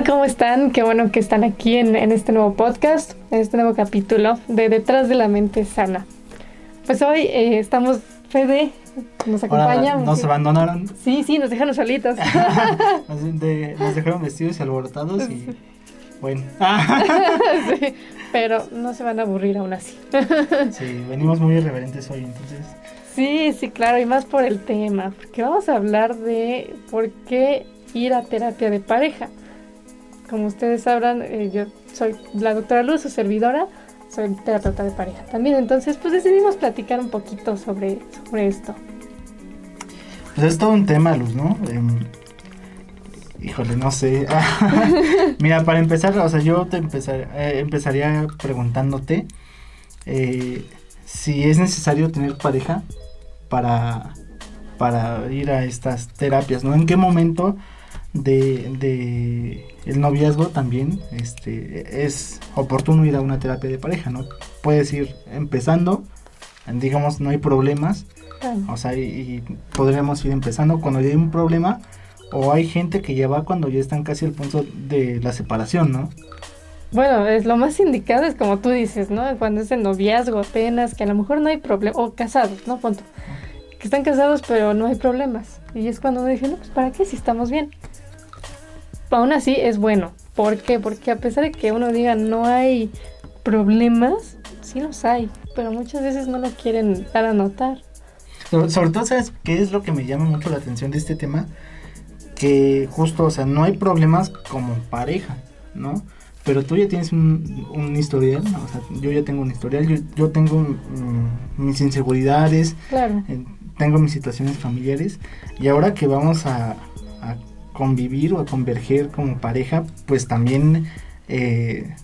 Hola, ¿cómo están? Qué bueno que están aquí en, este nuevo podcast, en este nuevo capítulo de Detrás de la Mente Sana. Pues hoy eh, estamos, Fede, nos acompaña. nos abandonaron. Sí, sí, nos dejaron solitos. nos, dejaron vestidos y alborotados y bueno. sí, pero no se van a aburrir aún así. sí, venimos muy irreverentes hoy, entonces. Sí, sí, claro, y más por el tema, porque vamos a hablar de por qué ir a terapia de pareja. Como ustedes sabrán, eh, yo soy la doctora Luz, su servidora, soy terapeuta de pareja también, entonces pues decidimos platicar un poquito sobre, sobre esto. Pues es todo un tema, Luz, ¿no? Em, híjole, no sé. Mira, para empezar, o sea, yo te eh, empezaría preguntándote eh, si es necesario tener pareja para, para ir a estas terapias, ¿no? ¿En qué momento de, de el noviazgo también este, es oportuno ir a una terapia de pareja, ¿no? Puedes ir empezando, digamos, no hay problemas, o sea, y, podríamos ir empezando cuando hay un problema, o hay gente que ya va cuando ya están casi al punto de la separación, ¿no? Bueno, es lo más indicado es como tú dices, ¿no? Cuando es el noviazgo apenas, que a lo mejor no hay problema, o casados, ¿no? Punto. Que están casados pero no hay problemas. Y es cuando uno dice, no, pues ¿para qué si estamos bien? Aún así es bueno. ¿Por qué? Porque a pesar de que uno diga no hay problemas, sí los hay, pero muchas veces no lo quieren dar a notar. Sobre, todo, ¿sabes qué es lo que me llama mucho la atención de este tema? Que justo, o sea, no hay problemas como pareja, ¿no? Pero tú ya tienes un, historial, o sea, yo ya tengo un historial, yo, tengo mis inseguridades, claro. Eh, tengo mis situaciones familiares, y ahora que vamos a convivir o a converger como pareja, pues también eh,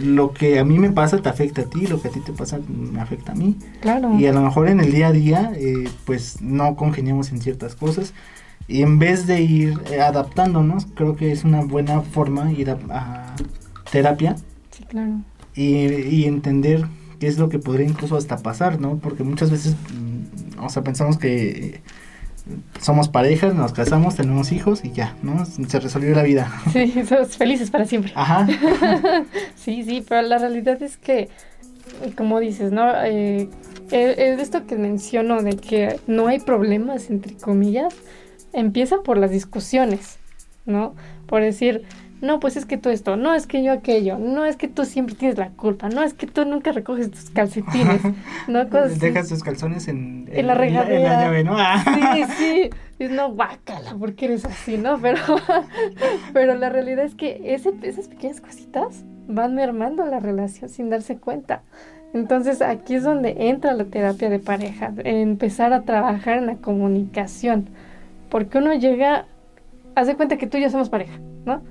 lo que a mí me pasa te afecta a ti, lo que a ti te pasa me afecta a mí. Claro. Y a lo mejor en el día a día, eh, pues no congeniamos en ciertas cosas. Y en vez de ir eh, adaptándonos, creo que es una buena forma ir a, terapia. Sí, claro. Y, y, entender qué es lo que podría incluso hasta pasar, ¿no? Porque muchas veces, mm, o sea, pensamos que somos parejas, nos casamos, tenemos hijos y ya, ¿no? Se resolvió la vida. Sí, somos felices para siempre. Ajá. sí, sí, pero la realidad es que, como dices, ¿no? Eh, esto que menciono de que no hay problemas, entre comillas, empieza por las discusiones, ¿no? Por decir, no, pues es que tú esto, no es que yo aquello, no es que tú siempre tienes la culpa, no es que tú nunca recoges tus calcetines, ¿no? Dejas tus calzones en, en, la regadera. En la llave, ¿no? Sí, sí. Y no, guácala, porque eres así, ¿no? Pero, pero la realidad es que ese, esas pequeñas cositas van mermando la relación sin darse cuenta. Entonces aquí es donde entra la terapia de pareja, empezar a trabajar en la comunicación, porque uno llega, hace cuenta que tú y yo somos pareja, ¿no?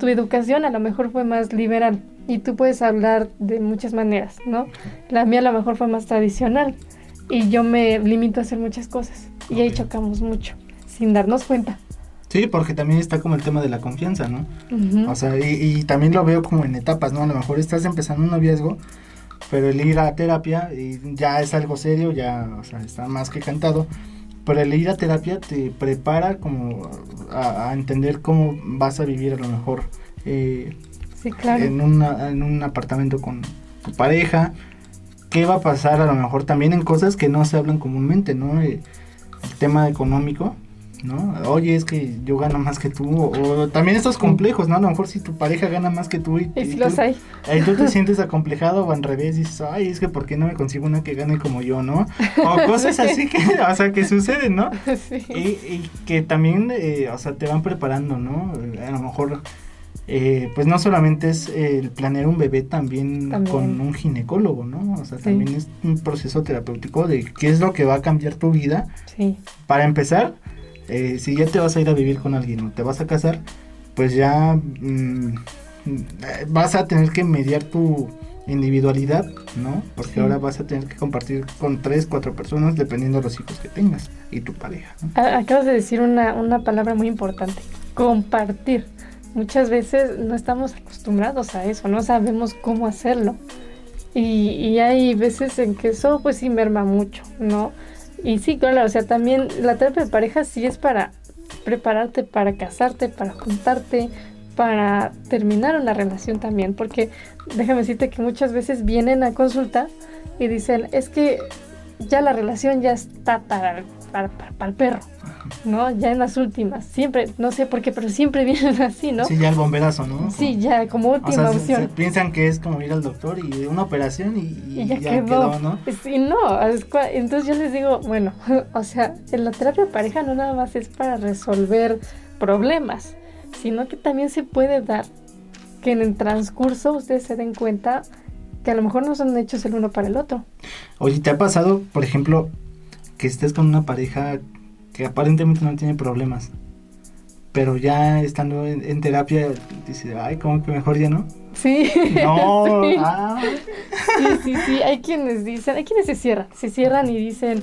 Tu educación a lo mejor fue más liberal y tú puedes hablar de muchas maneras, ¿no? La mía a lo mejor fue más tradicional y yo me limito a hacer muchas cosas y ahí chocamos mucho sin darnos cuenta. Sí, porque también está como el tema de la confianza, ¿no? O sea, y, también lo veo como en etapas, ¿no? A lo mejor estás empezando un noviazgo, pero el ir a terapia y ya es algo serio, ya, o sea, está más que cantado. Pero el ir a terapia te prepara como a, entender cómo vas a vivir a lo mejor eh, claro. en, en un apartamento con tu pareja. ¿Qué va a pasar a lo mejor también en cosas que no se hablan comúnmente, ¿no? Eh, el tema económico, ¿no? Oye, es que yo gano más que tú, o, también estos complejos, ¿no? A lo mejor si tu pareja gana más que tú y, y, los tú, hay. y tú te sientes acomplejado o al revés dices, ay, es que ¿por qué no me consigo una que gane como yo, ¿no? O cosas así que, o sea, que suceden, ¿no? Sí. Y, que también, eh, o sea, te van preparando, ¿no? A lo mejor... Eh, pues no solamente es el planear un bebé también, con un ginecólogo, ¿no? O sea, también es un proceso terapéutico de qué es lo que va a cambiar tu vida. Sí. Para empezar, eh, si ya te vas a ir a vivir con alguien o te vas a casar, pues ya mm, vas a tener que mediar tu individualidad, ¿no? Porque ahora vas a tener que compartir con tres, cuatro personas dependiendo de los hijos que tengas y tu pareja. Acabas de decir una, una palabra muy importante, compartir. Muchas veces no estamos acostumbrados a eso, no sabemos cómo hacerlo. Y, y hay veces en que eso pues sí merma mucho, ¿no? Y sí, claro, o sea, también la terapia de pareja sí es para prepararte para casarte, para juntarte, para terminar una relación también, porque déjame decirte que muchas veces vienen a consulta y dicen, es que ya la relación ya está para, para, el perro, ¿no? Ya en las últimas, siempre, no sé por qué, pero siempre vienen así, ¿no? Sí, ya el bomberazo, ¿no? Sí, ya como última opción. piensan que es como ir al doctor y una operación y, ya, quedó. ¿no? Sí, no, entonces yo les digo, bueno, o sea, en la terapia pareja no nada más es para resolver problemas, sino que también se puede dar que en el transcurso ustedes se den cuenta que a lo mejor no son hechos el uno para el otro. Oye, ¿te ha pasado, por ejemplo, que estés con una pareja que aparentemente no tiene problemas, pero ya estando en, terapia dice, ay, como que mejor ya no? Sí. No, sí. Ah. sí, sí, sí, hay quienes dicen, hay quienes se cierran, se cierran y dicen,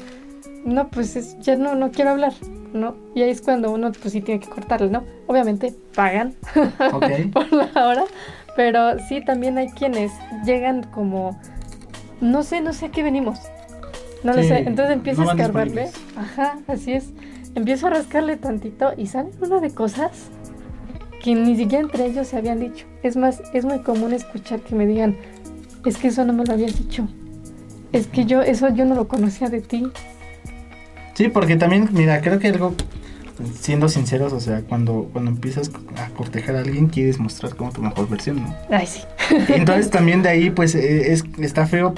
no, pues ya no, no quiero hablar, ¿no? Y ahí es cuando uno pues sí tiene que cortarle, ¿no? Obviamente pagan por la hora, pero sí, también hay quienes llegan como, no sé, no sé a qué venimos. No lo sé. Entonces empiezo a escarbarle. Ajá, así es. Empiezo a rascarle tantito y salen una de cosas que ni siquiera entre ellos se habían dicho. Es más, es muy común escuchar que me digan, es que eso no me lo habías dicho. Es que yo, eso yo no lo conocía de ti. Sí, porque también, mira, creo que algo siendo sinceros, o sea, cuando, cuando empiezas a cortejar a alguien, quieres mostrar como tu mejor versión, ¿no? Ay, sí. Entonces también de ahí, pues, eh, es, está feo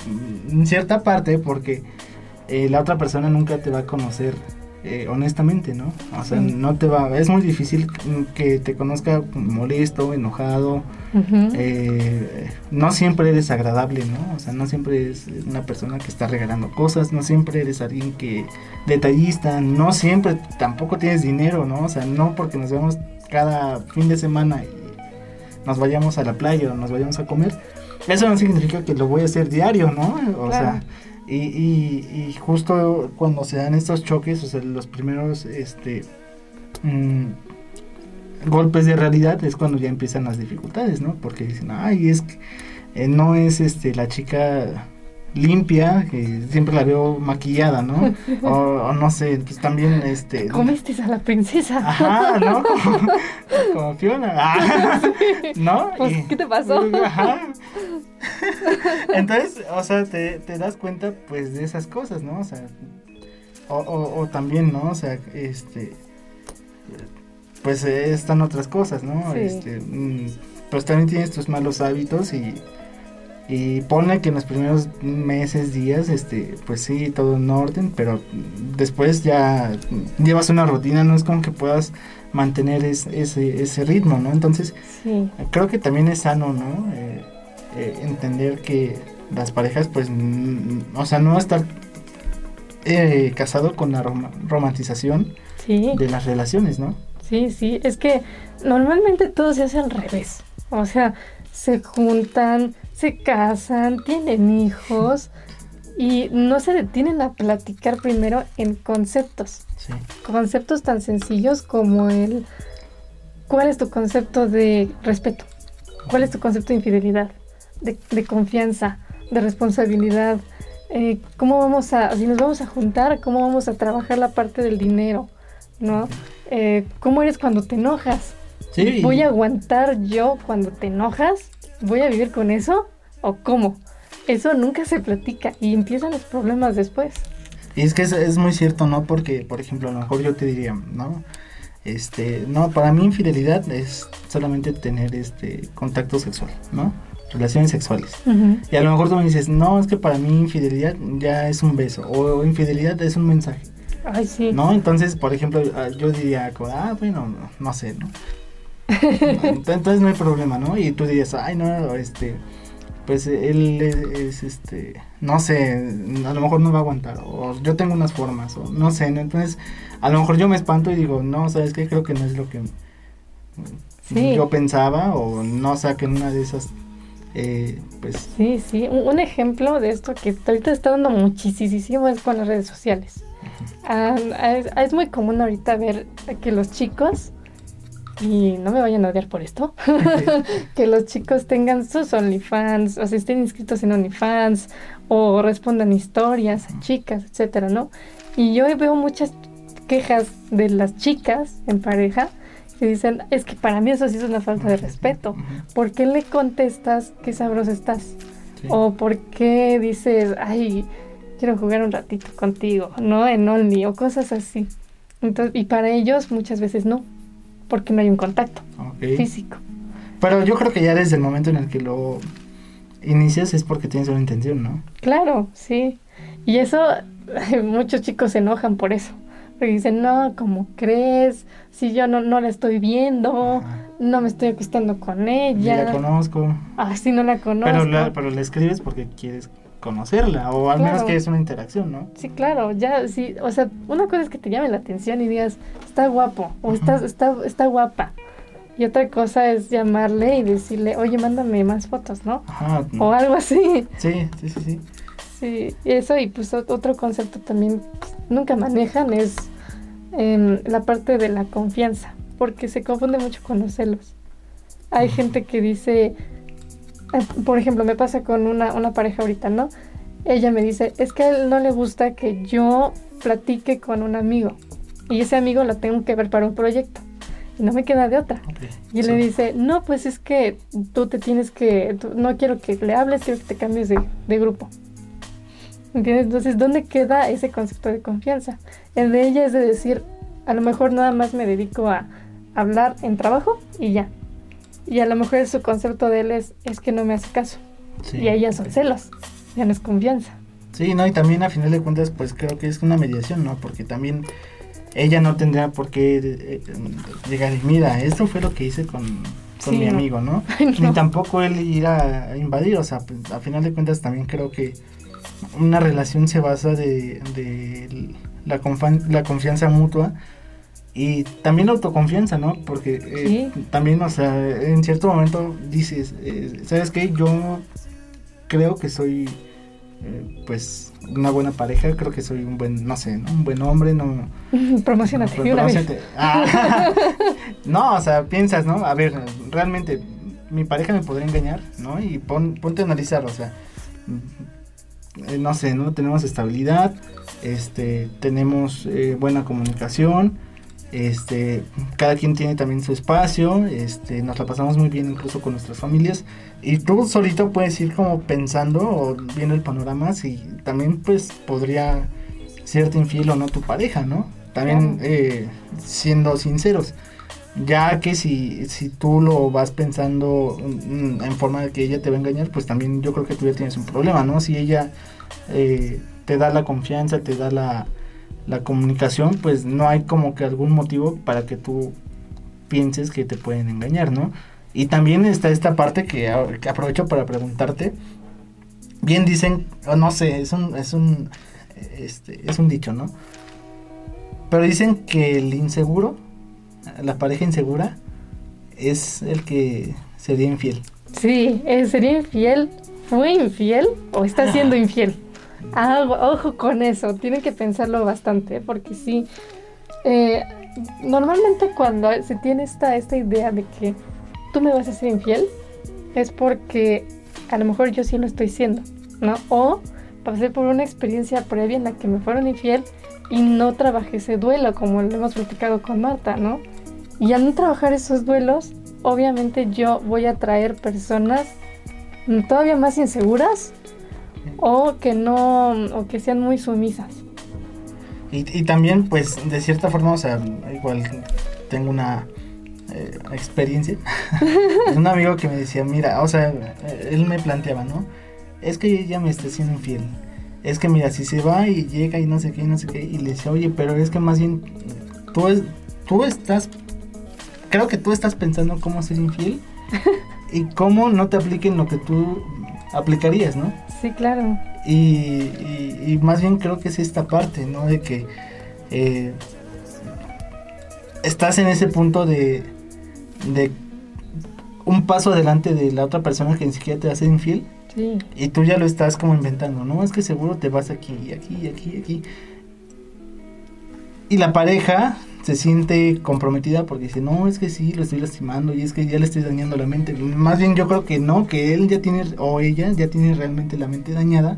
en cierta parte porque eh, la otra persona nunca te va a conocer eh, honestamente, ¿no? O sea, no te va, es muy difícil que te conozca molesto, enojado, eh, no siempre eres agradable, ¿no? O sea, no siempre eres una persona que está regalando cosas, no siempre eres alguien que detallista, no siempre tampoco tienes dinero, ¿no? O sea, no porque nos vemos cada fin de semana y nos vayamos a la playa o nos vayamos a comer, eso no significa que lo voy a hacer diario, ¿no? O sea, y, justo cuando se dan estos choques, o sea, los primeros este, mm, golpes de realidad es cuando ya empiezan las dificultades, ¿no? Porque dicen, ay, es que eh, no es este la chica limpia, que siempre la veo maquillada, ¿no? O, no sé, pues también este... Comiste a la princesa. Ajá, ¿no? Como, Fiona. Ah, ¿No? Pues, ¿qué te pasó? Ajá. Entonces, o sea, te, te, das cuenta pues de esas cosas, ¿no? O sea, o, o, también, ¿no? O sea, este, pues están otras cosas, ¿no? Este, mm, pues también tienes tus malos hábitos y, y pone que en los primeros meses, días, este, pues sí, todo en orden, pero después ya llevas una rutina, no es como que puedas mantener ese, ese ritmo, ¿no? Entonces, creo que también es sano, ¿no? Eh, eh, entender que las parejas, pues, o sea, no estar eh, casado con la romantización de las relaciones, ¿no? Sí, sí, es que normalmente todo se hace al revés. O sea, se juntan, se casan, tienen hijos y no se detienen a platicar primero en conceptos. Conceptos tan sencillos como el ¿cuál es tu concepto de respeto? ¿Cuál es tu concepto de infidelidad? de, confianza, de responsabilidad. Eh, ¿Cómo vamos a, si nos vamos a juntar, cómo vamos a trabajar la parte del dinero? ¿No? Eh, ¿Cómo eres cuando te enojas? ¿Voy a aguantar yo cuando te enojas? ¿Voy a vivir con eso? ¿O cómo? Eso nunca se platica y empiezan los problemas después. Y es que es, es, muy cierto, ¿no? Porque, por ejemplo, a lo mejor yo te diría, ¿no? Este, no, para mí infidelidad es solamente tener este contacto sexual, ¿no? relaciones sexuales. Y a lo mejor tú me dices, no, es que para mí infidelidad ya es un beso o infidelidad es un mensaje. Ay, sí. ¿No? Entonces, por ejemplo, ah, yo diría, ah, bueno, no, sé, ¿no? Entonces no hay problema, ¿no? Y tú dirías, ay, no, este, pues él es, este, no sé, a lo mejor no va a aguantar, o yo tengo unas formas, o no sé, ¿no? Entonces, a lo mejor yo me espanto y digo, no, ¿sabes qué? Creo que no es lo que yo pensaba, o no saquen una de esas eh, pues sí, sí, un, ejemplo de esto que ahorita está dando muchísimo es con las redes sociales. Ah, es, muy común ahorita ver que los chicos, y no me vayan a odiar por esto, que los chicos tengan sus OnlyFans, o sea, estén inscritos en OnlyFans, o respondan historias a chicas, etcétera, ¿no? Y yo veo muchas quejas de las chicas en pareja Y dicen, es que para mí eso sí es una falta de respeto. ¿Por qué le contestas qué sabroso estás? O por qué dices, ay, quiero jugar un ratito contigo, ¿no? En Only o cosas así. Entonces, y para ellos muchas veces no, porque no hay un contacto físico. Pero yo creo que ya desde el momento en el que lo inicias es porque tienes una intención, ¿no? Claro, sí. Y eso, muchos chicos se enojan por eso. Porque dicen, no, ¿cómo crees? Si yo no, no la estoy viendo, no me estoy acostando con ella. Ni la conozco. Ah, sí, no la conozco. Pero la, pero la escribes porque quieres conocerla, o al menos que es una interacción, ¿no? Sí, claro, ya, sí, o sea, una cosa es que te llame la atención y digas, está guapo, o está, está, está guapa. Y otra cosa es llamarle y decirle, oye, mándame más fotos, ¿no? Ajá, O algo así. Sí, sí, sí, sí. Sí, eso y pues otro concepto también nunca manejan es em, la parte de la confianza, porque se confunde mucho con los celos. Hay gente que dice, por ejemplo, me pasa con una, una pareja ahorita, ¿no? Ella me dice, es que a él no le gusta que yo platique con un amigo y ese amigo lo tengo que ver para un proyecto y no me queda de otra. y él le dice, no, pues es que tú te tienes que, no quiero que le hables, quiero que te cambies de, de grupo. ¿Entiendes? Entonces, ¿dónde queda ese concepto de confianza? El de ella es de decir, a lo mejor nada más me dedico a hablar en trabajo y ya. Y a lo mejor su concepto de él es, es que no me hace caso. Y ahí ya son celos, ya no es confianza. Sí, no, y también a final de cuentas, pues creo que es una mediación, ¿no? Porque también ella no tendría por qué eh, llegar y mira, esto fue lo que hice con, mi amigo, ¿no? Ni tampoco él ir a, invadir, o sea, pues, a final de cuentas también creo que una relación se basa de, la, la confianza mutua y también autoconfianza, ¿no? Porque eh, también, o sea, en cierto momento dices, eh, ¿sabes qué? Yo creo que soy, eh, pues, una buena pareja, creo que soy un buen, no sé, ¿no? un buen hombre, no... Promocionate, ah, no, o sea, piensas, ¿no? A ver, realmente, mi pareja me podría engañar, ¿no? Y pon, ponte a analizar, o sea eh, no sé, ¿no? Tenemos estabilidad, este, tenemos eh, buena comunicación, este, cada quien tiene también su espacio, este, nos la pasamos muy bien incluso con nuestras familias y tú solito puedes ir como pensando o viendo el panorama si también pues podría serte infiel o no tu pareja, ¿no? También eh, siendo sinceros ya que si, si tú lo vas pensando en forma de que ella te va a engañar, pues también yo creo que tú ya tienes un problema, ¿no? Si ella eh, te da la confianza, te da la, la comunicación, pues no hay como que algún motivo para que tú pienses que te pueden engañar, ¿no? Y también está esta parte que, aprovecho para preguntarte. Bien dicen, no sé, es un, es un, este, es un dicho, ¿no? Pero dicen que el inseguro la pareja insegura es el que sería infiel. Sí, sería infiel, fue infiel o está siendo infiel. Ah, ojo con eso, tienen que pensarlo bastante, porque sí, eh, normalmente cuando se tiene esta, esta idea de que tú me vas a ser infiel, es porque a lo mejor yo sí lo estoy siendo, ¿no? O pasé por una experiencia previa en la que me fueron infiel y no trabajé ese duelo, como lo hemos platicado con Marta, ¿no? Y al no trabajar esos duelos, obviamente yo voy a traer personas todavía más inseguras o que no, o que sean muy sumisas. Y, también, pues, de cierta forma, o sea, igual tengo una eh, experiencia. un amigo que me decía, mira, o sea, él me planteaba, ¿no? Es que ella me está haciendo infiel. Es que mira, si se va y llega y no sé qué, y no sé qué, y le decía, oye, pero es que más bien tú, tú estás creo que tú estás pensando cómo ser infiel y cómo no te apliquen lo que tú aplicarías, ¿no? Sí, claro. Y, más bien creo que es esta parte, ¿no? De que eh, estás en ese punto de, de un paso adelante de la otra persona que ni siquiera te ser infiel. Sí. Y tú ya lo estás como inventando, ¿no? Es que seguro te vas aquí, aquí, aquí, aquí. Y la pareja se siente comprometida porque dice, no, es que sí, lo estoy lastimando y es que ya le estoy dañando la mente. Más bien yo creo que no, que él ya tiene, o ella ya tiene realmente la mente dañada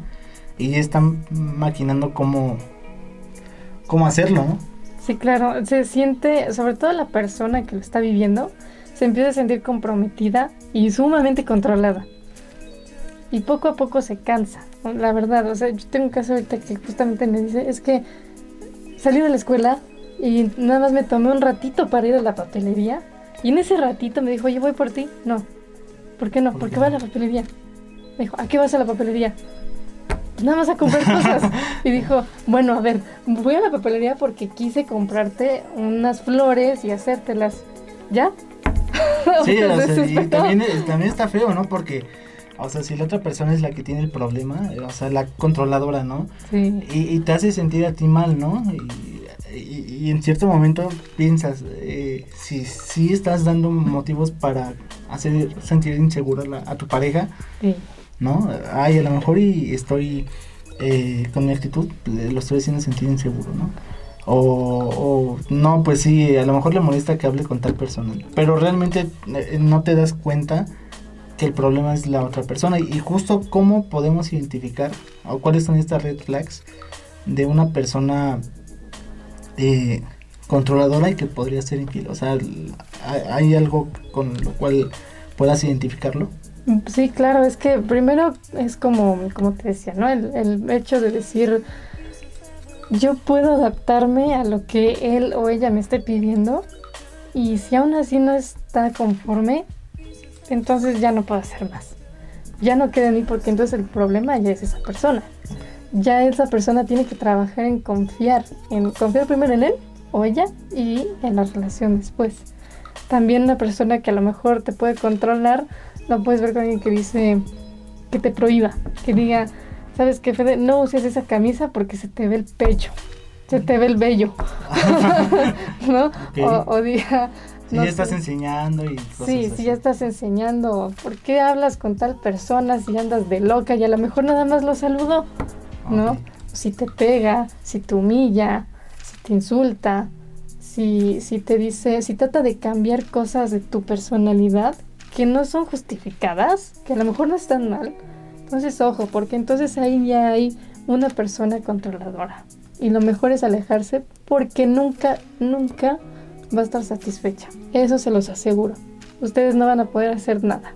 y ya están maquinando cómo, cómo hacerlo, ¿no? Sí, claro, se siente, sobre todo la persona que lo está viviendo, se empieza a sentir comprometida y sumamente controlada. Y poco a poco se cansa, la verdad. O sea, yo tengo un caso ahorita que justamente me dice, es que salí de la escuela y nada más me tomé un ratito para ir a la papelería. Y en ese ratito me dijo, oye, voy por ti. No. ¿Por qué no? ¿Por, qué va a la papelería? Me dijo, ¿a qué vas a la papelería? Pues nada más a comprar cosas. y dijo, bueno, a ver, voy a la papelería porque quise comprarte unas flores y hacértelas. ¿Ya? Sí, o sea, y también, también está feo, ¿no? Porque, o sea, si la otra persona es la que tiene el problema, o sea, la controladora, ¿no? Sí. Y, y te hace sentir a ti mal, ¿no? Y, y- y en cierto momento piensas, eh, si, si estás dando motivos para hacer sentir insegura la- a tu pareja, Sí. ¿no? Ay, a lo mejor y estoy eh, con mi actitud, le- lo estoy haciendo sentir inseguro, ¿no? O, o, no, pues sí, a lo mejor le molesta que hable con tal persona, pero realmente eh, no te das cuenta que el problema es la otra persona y justo cómo podemos identificar o cuáles son estas red flags de una persona eh, controladora y que podría ser infiel. O sea, ¿hay- ¿hay algo con lo cual puedas identificarlo? Sí, claro, es que primero es como, como te decía, ¿no? El, el hecho de decir, yo puedo adaptarme a lo que él o ella me esté pidiendo y si aún así no está conforme, entonces ya no puedo hacer más. Ya no queda en mí porque entonces el problema ya es esa persona. Ya esa persona tiene que trabajar en confiar, en confiar primero en él o ella y en la relación después. También una persona que a lo mejor te puede controlar, no puedes ver con alguien que dice que te prohíba, que diga, ¿sabes qué, Fede? No uses esa camisa porque se te ve el pecho, se te ve el vello, ¿no? O, o diga, Si no ya estás enseñando y cosas Sí, así. si ya estás enseñando, ¿por qué hablas con tal persona si andas de loca y a lo mejor nada más lo saludó? ¿No? Si te pega, si te humilla, si te insulta, si, si te dice, si trata de cambiar cosas de tu personalidad que no son justificadas, que a lo mejor no están mal. Entonces, ojo, porque entonces ahí ya hay una persona controladora. Y lo mejor es alejarse porque nunca, nunca va a estar satisfecha. Eso se los aseguro. Ustedes no van a poder hacer nada.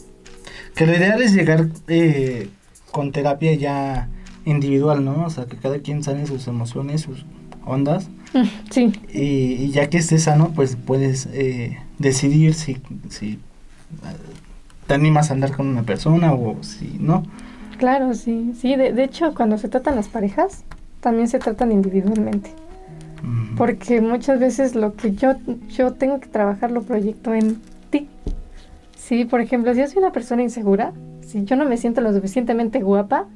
Que lo ideal es llegar eh, con terapia ya individual, ¿no? O sea, que cada quien sane sus emociones, sus ondas. Sí, Y, y ya que estés sano, pues puedes eh, decidir si, si eh, te animas a andar con una persona o si no. Claro, sí, sí. De, de hecho, cuando se tratan las parejas, también se tratan individualmente. Mm. Porque muchas veces lo que yo, yo tengo que trabajar lo proyecto en ti. Sí, por ejemplo, si yo soy una persona insegura, si yo no me siento lo suficientemente guapa,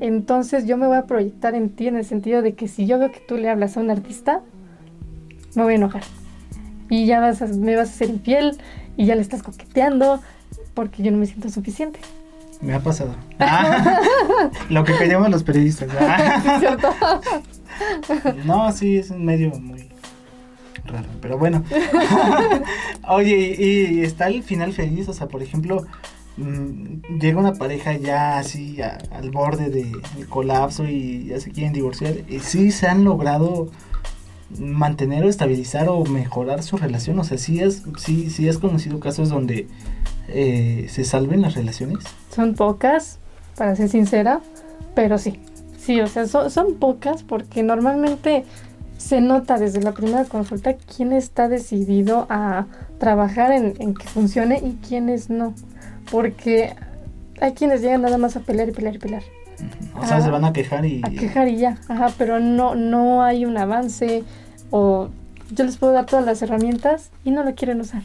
entonces yo me voy a proyectar en ti en el sentido de que si yo veo que tú le hablas a un artista, me voy a enojar. Y ya vas a- me vas a ser infiel y ya le estás coqueteando porque yo no me siento suficiente. Me ha pasado. Ah, lo que callamos los periodistas. Ah. No, sí, es un medio muy raro, pero bueno. Oye, y, y está el final feliz, o sea, por ejemplo, llega una pareja ya así al borde de- del colapso y ya se quieren divorciar, y sí se han logrado mantener o estabilizar o mejorar su relación, o sea, sí has, sí, sí has conocido casos donde eh, se salven las relaciones. Son pocas, para ser sincera, pero sí. Sí, o sea, son, pocas porque normalmente se nota desde la primera consulta quién está decidido a trabajar en que funcione y quiénes no. Porque hay quienes llegan nada más a pelear y pelear y pelear. O sea, Ah, se van a quejar y... A quejar y ya. Ajá, pero no, no hay un avance o yo les puedo dar todas las herramientas y no lo quieren usar.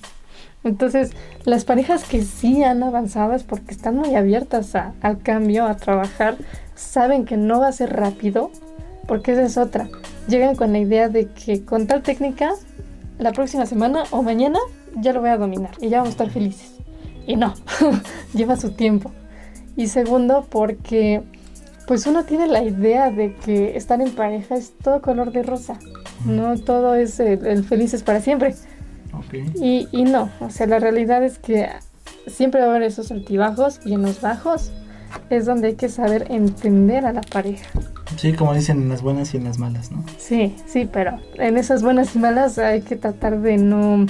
Entonces, las parejas que sí han avanzado es porque están muy abiertas a- al cambio, a trabajar, saben que no va a ser rápido, porque esa es otra. Llegan con la idea de que con tal técnica, la próxima semana o mañana ya lo voy a dominar y ya vamos a estar felices. Y no, lleva su tiempo. Y segundo, porque pues uno tiene la idea de que estar en pareja es todo color de rosa. No todo es el, el felices para siempre. Ok. Y, y no, o sea, la realidad es que siempre va a haber esos altibajos y en los bajos. es donde hay que saber entender a la pareja. Sí, como dicen, en las buenas y en las malas, ¿no? Sí, sí, pero en esas buenas y malas hay que tratar de no,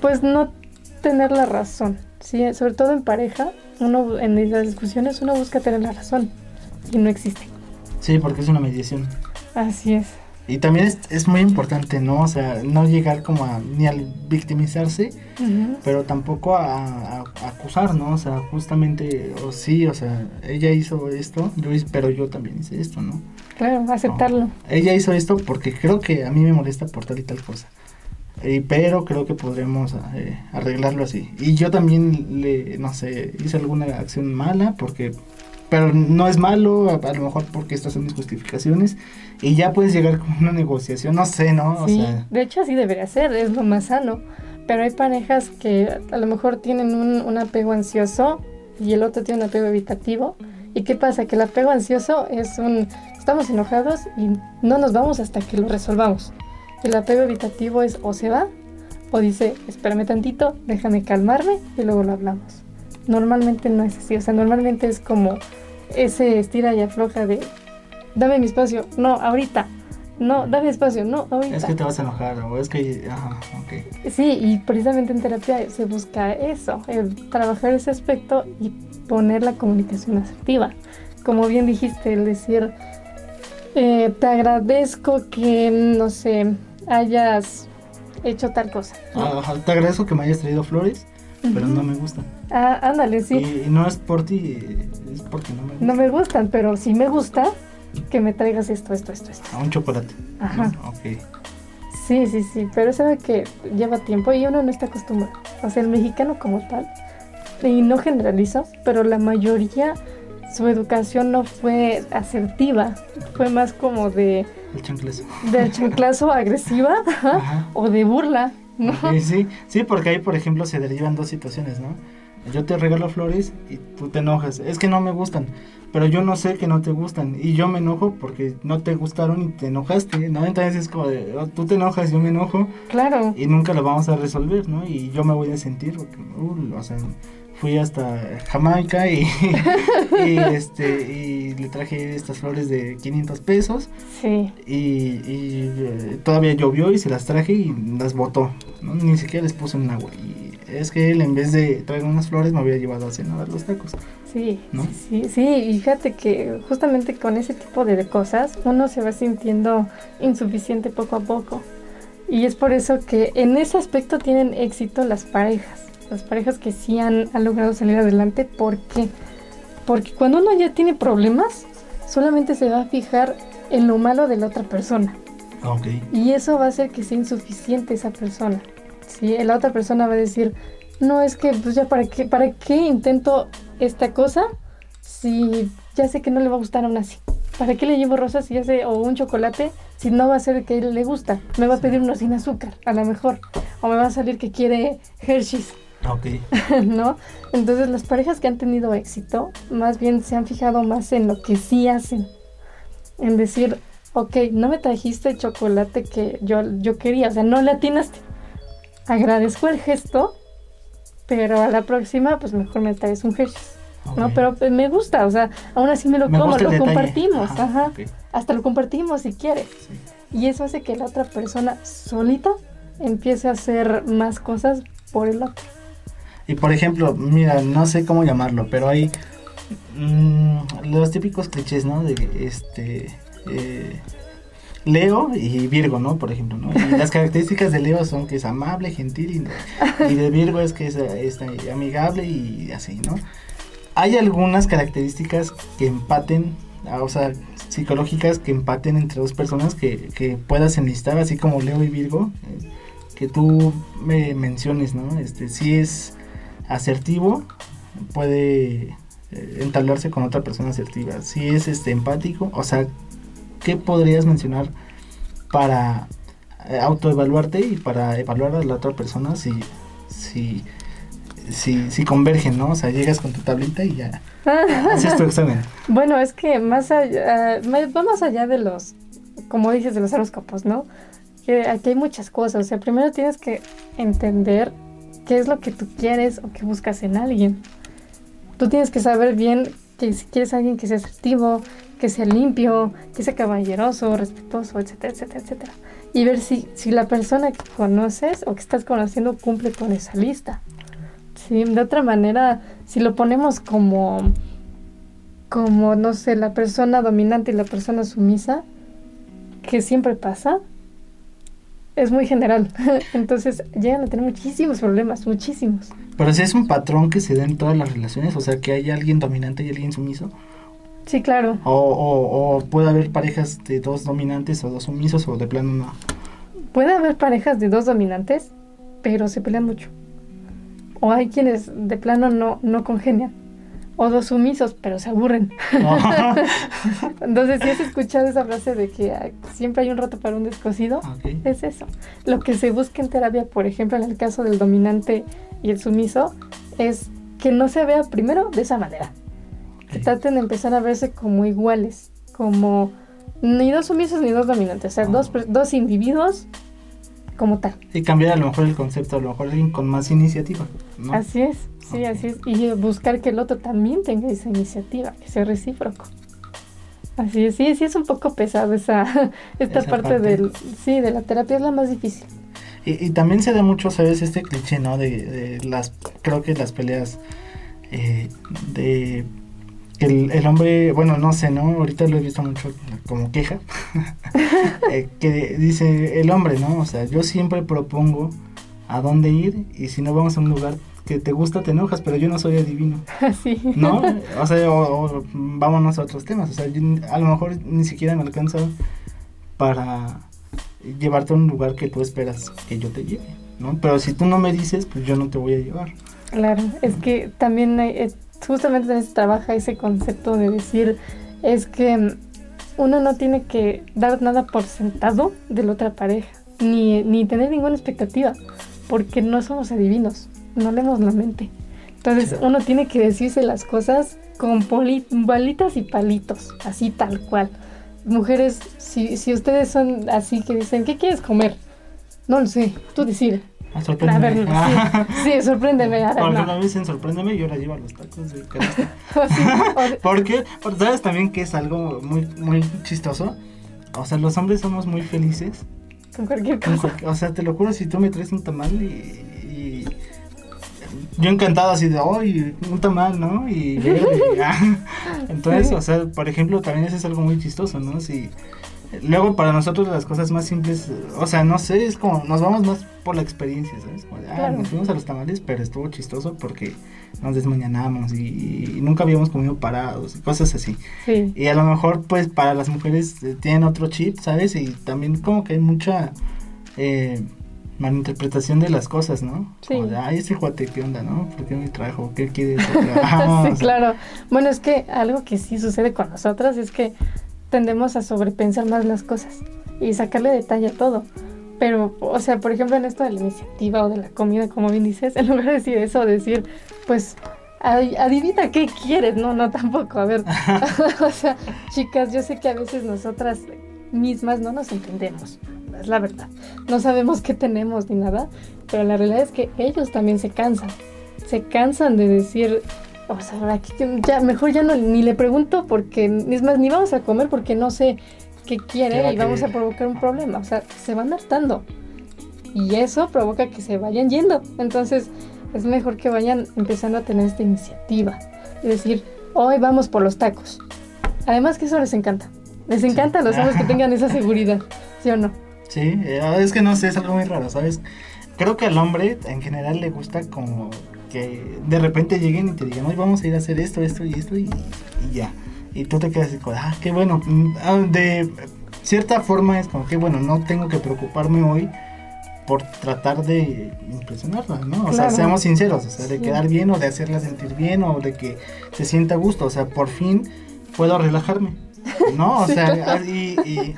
pues no tener la razón. Sí, sobre todo en pareja, uno en esas discusiones uno busca tener la razón y no existe. Sí, porque es una mediación. Así es. Y también es, es muy importante, ¿no? O sea, no llegar como a, ni al victimizarse, pero tampoco a, a- a acusar, ¿no? O sea, justamente, o sí, o sea, ella hizo esto, yo hice- pero yo también hice esto, ¿no? Claro, aceptarlo. No, Ella hizo esto porque creo que a mí me molesta por tal y tal cosa. Eh, pero creo que podremos eh, arreglarlo así. Y yo también le, no sé, hice alguna acción mala porque... Pero no es malo, a, a lo mejor porque estas son mis justificaciones. Y ya puedes llegar con una negociación, no sé, ¿no? O Sí, sea, de hecho así debería ser, es lo más sano. Pero hay parejas que a lo mejor tienen un, un apego ansioso y el otro tiene un apego evitativo. ¿Y qué pasa? Que el apego ansioso es un... Estamos enojados y no nos vamos hasta que lo resolvamos. El apego evitativo es o se va o dice, espérame tantito, déjame calmarme y luego lo hablamos. Normalmente no es así, o sea, normalmente es como ese estira y afloja de, dame mi espacio, no, ahorita, no, dame espacio, no, ahorita. es que te vas a enojar o es que... Ajá, ok. Sí, y precisamente en terapia se busca eso, el trabajar ese aspecto y poner la comunicación asertiva. Como bien dijiste, el decir, eh, te agradezco que, no sé, hayas hecho tal cosa. ¿no? Ah, te agradezco que me hayas traído flores, pero no me gustan. Ah, ándale, sí. Y, y no es por ti, es porque no me gustan. No me gustan, pero sí me gusta que me traigas esto, esto, esto, esto. A un chocolate. ¿no? Ajá. Ok. Sí, sí, sí, pero es algo que lleva tiempo y uno no está acostumbrado. O sea, el mexicano como tal, y no generalizo, pero la mayoría, su educación no fue asertiva, fue más como de, El chanclazo. de chanclazo agresiva ajá, o de burla, ¿no? Sí, sí, sí, porque ahí, por ejemplo, se derivan dos situaciones, ¿no? Yo te regalo flores y tú te enojas. Es que no me gustan, pero yo no sé que no te gustan. Y yo me enojo porque no te gustaron y te enojaste, ¿no? Entonces es como de, oh, tú te enojas, yo me enojo Claro, y nunca lo vamos a resolver, ¿no? Y yo me voy a sentir, uh, o sea, fui hasta Jamaica y, y, este, y le traje estas flores de 500 pesos sí, y, y, eh, todavía llovió y se las traje y las botó, ¿no? Ni siquiera les puse en agua. Y es que él en vez de traer unas flores me había llevado a cenar los tacos. sí, ¿No? sí, sí, fíjate que justamente con ese tipo de cosas uno se va sintiendo insuficiente poco a poco. Y es por eso que en ese aspecto tienen éxito las parejas. Las parejas que sí han, han logrado salir adelante. ¿Por qué? Porque cuando uno ya tiene problemas, solamente se va a fijar en lo malo de la otra persona. Ok. Y eso va a hacer que sea insuficiente esa persona. ¿Sí? La otra persona va a decir, no, es que pues ya para qué, para qué intento esta cosa si ya sé que no le va a gustar aún así. ¿Para qué le llevo rosas si ya sé, o un chocolate si no va a ser que a él le gusta? Me va a pedir uno sin azúcar, a lo mejor. O me va a salir que quiere Hershey's, Ok. ¿no? Entonces las parejas que han tenido éxito, más bien se han fijado más en lo que sí hacen. En decir, ok, no me trajiste el chocolate que yo, yo quería, o sea, no le atinaste. Agradezco el gesto, pero a la próxima, pues mejor me traes un Hershey's. No, ok. pero pues, me gusta, o sea, aún así me lo Me como, lo detalle. compartimos, ajá. Hasta lo compartimos si quieres. sí. Y eso hace que la otra persona solita empiece a hacer más cosas por el otro. Y por ejemplo, mira, no sé cómo llamarlo, pero hay mm, los típicos clichés, ¿no? De este eh, Leo y Virgo, ¿no? Por ejemplo, ¿no? Las características de Leo son que es amable, gentil y, de Virgo es que es, amigable y así, ¿no? Hay algunas características que empaten, ah, o sea, psicológicas que empaten entre dos personas que, que puedas enlistar, así como Leo y Virgo, eh, que tú me menciones, ¿no? Este, si es asertivo, puede eh, entablarse con otra persona asertiva. Si es este empático, o sea, ¿qué podrías mencionar para eh, autoevaluarte y para evaluar a la otra persona si, si, si, si convergen, ¿no? O sea, llegas con tu tablita y ya haces tu examen. Bueno, es que más allá, ma- va más allá de los, como dices, de los horóscopos, ¿no? Que aquí hay muchas cosas. O sea, primero tienes que entender qué es lo que tú quieres o qué buscas en alguien. Tú tienes que saber bien que si quieres alguien que sea asertivo, que sea limpio, que sea caballeroso, respetuoso, etcétera, etcétera, etcétera. Y ver si, si la persona que conoces o que estás conociendo cumple con esa lista. Sí, de otra manera, si lo ponemos como, como, no sé, la persona dominante y la persona sumisa, que siempre pasa, es muy general. Entonces llegan a tener muchísimos problemas, muchísimos. Pero si es un patrón que se da en todas las relaciones, o sea, que hay alguien dominante y alguien sumiso. Sí, claro. O, o, o puede haber parejas de dos dominantes o dos sumisos o de plano no. Puede haber parejas de dos dominantes, pero se pelean mucho. O hay quienes de plano no, no congenian. O dos sumisos, pero se aburren. Entonces, si has escuchado esa frase de que ah, siempre hay un rato para un descosido, es eso. Lo que se busca en terapia, por ejemplo, en el caso del dominante y el sumiso, es que no se vea primero de esa manera. Traten de empezar a verse como iguales, como ni dos sumisos ni dos dominantes, o sea, dos, dos individuos como tal. Y cambiar a lo mejor el concepto, a lo mejor alguien con más iniciativa, ¿no? Así es, sí, Ok. así es. Y buscar que el otro también tenga esa iniciativa, que sea recíproco. Así es, sí, sí es un poco pesado esa, esta Esa parte, parte. del, sí, de la terapia es la más difícil. Y, y también se da mucho, ¿sabes? Este cliché, ¿no? De, de las, creo que las peleas eh, de que el, el hombre, bueno, no sé, ¿no? Ahorita lo he visto mucho como queja, eh, que dice el hombre, ¿no? O sea, yo siempre propongo a dónde ir y si no vamos a un lugar que te gusta, te enojas, pero yo no soy adivino, Así. ¿no? O sea, o, o vámonos a otros temas, o sea, yo a lo mejor ni siquiera me alcanza para llevarte a un lugar que tú esperas que yo te lleve, ¿no? Pero si tú no me dices, pues yo no te voy a llevar. Claro, es que también hay- eh, justamente en eso trabaja ese concepto de decir, es que uno no tiene que dar nada por sentado de la otra pareja, ni, ni tener ninguna expectativa, porque no somos adivinos, no leemos la mente. Entonces uno tiene que decirse las cosas con balitas y palitos, así tal cual. Mujeres, si, si ustedes son así que dicen, ¿qué quieres comer? No lo sé, tú decides. Ah, A sorpréndeme. ver, Ah. sí, sí, sorpréndeme. A ver, Porque no. una vez dicen sorpréndeme yo la llevo a los tacos de canasta. O sí, o de- ¿Por qué? Porque sabes también que es algo muy, muy chistoso. O sea, los hombres somos muy felices. con cualquier con cosa. cualquier- O sea, te lo juro, si tú me traes un tamal y, y- yo encantado así de, ¡ay, un tamal, ¿no? Y, y, ah. entonces, Sí. o sea, por ejemplo, también eso es algo muy chistoso, ¿no? Si luego para nosotros las cosas más simples, o sea, no sé, es como nos vamos más por la experiencia, ¿sabes? Como de, ah, Claro. nos fuimos a los tamales, pero estuvo chistoso porque nos desmañanamos y, y nunca habíamos comido parados y cosas así. Sí, Y a lo mejor, pues, para las mujeres eh, tienen otro chip, ¿sabes? Y también como que hay mucha eh, malinterpretación de las cosas, ¿no? Sí. Como de, ay, ese cuate, ¿qué onda, no? ¿Por qué me trajo? ¿Qué quiere? Sí, claro. Bueno, es que algo que sí sucede con nosotras es que tendemos a sobrepensar más las cosas y sacarle detalle a todo. Pero, o sea, por ejemplo, en esto de la iniciativa o de la comida, como bien dices, en lugar de decir eso, decir, pues, adivina qué quieres. No, no, tampoco. A ver, o sea, chicas, yo sé que a veces nosotras mismas no nos entendemos. Es la verdad. No sabemos qué tenemos ni nada, pero la realidad es que ellos también se cansan. Se cansan de decir, o sea, ahora ya, mejor ya no ni le pregunto porque, es más, ni vamos a comer porque no sé qué ¿Qué va quiere y vamos a provocar un problema. O sea, se van hartando. Y eso provoca que se vayan yendo. Entonces, es mejor que vayan empezando a tener esta iniciativa. Es decir, hoy vamos por los tacos. Además que eso les encanta. Les encanta a los hombres que tengan esa seguridad, ¿sí o no? Sí, eh, es que no sé, es algo muy raro, ¿sabes? Creo que al hombre en general le gusta como que de repente lleguen y te digan, hoy vamos a ir a hacer esto, esto y esto y, y ya. Y tú te quedas como, ah, qué bueno. Mm, ah, De cierta forma es como que bueno, no tengo que preocuparme hoy por tratar de impresionarla, ¿no? O sea, Claro. seamos sinceros, o sea, de Sí. quedar bien o de hacerla sentir bien o de que se sienta a gusto, o sea, por fin puedo relajarme, ¿no? O sea, y, y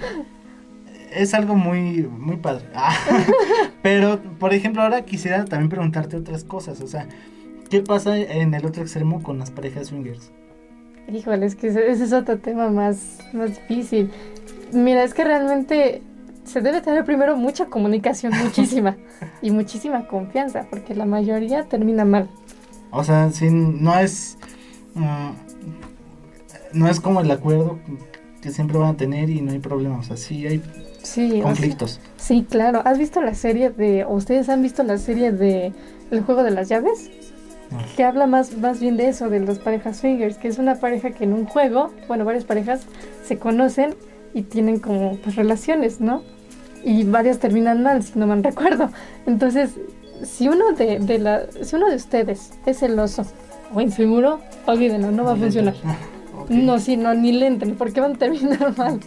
es algo muy, muy padre. Ah, Pero, por ejemplo, ahora quisiera también preguntarte otras cosas, o sea, ¿qué pasa en el otro extremo con las parejas swingers? Híjole, es que ese ese es otro tema más, más difícil. Mira, es que realmente se debe tener primero mucha comunicación, muchísima, y muchísima confianza, porque la mayoría termina mal. O sea, si no es... mm, no es como el acuerdo que siempre van a tener y no hay problema, o sea, sí hay Sí, o sea, conflictos. sí, claro. ¿Has visto la serie de, o ustedes han visto la serie de El juego de las llaves? No. Que habla más, más bien de eso, de las parejas swingers, que es una pareja que en un juego, bueno, varias parejas se conocen y tienen como pues relaciones, ¿no? Y varias terminan mal, si no mal recuerdo. Entonces, si uno de, de la, si uno de ustedes es celoso o inseguro, olvídenlo, no va a funcionar. No, sí, no, ni le entren, porque van a terminar mal.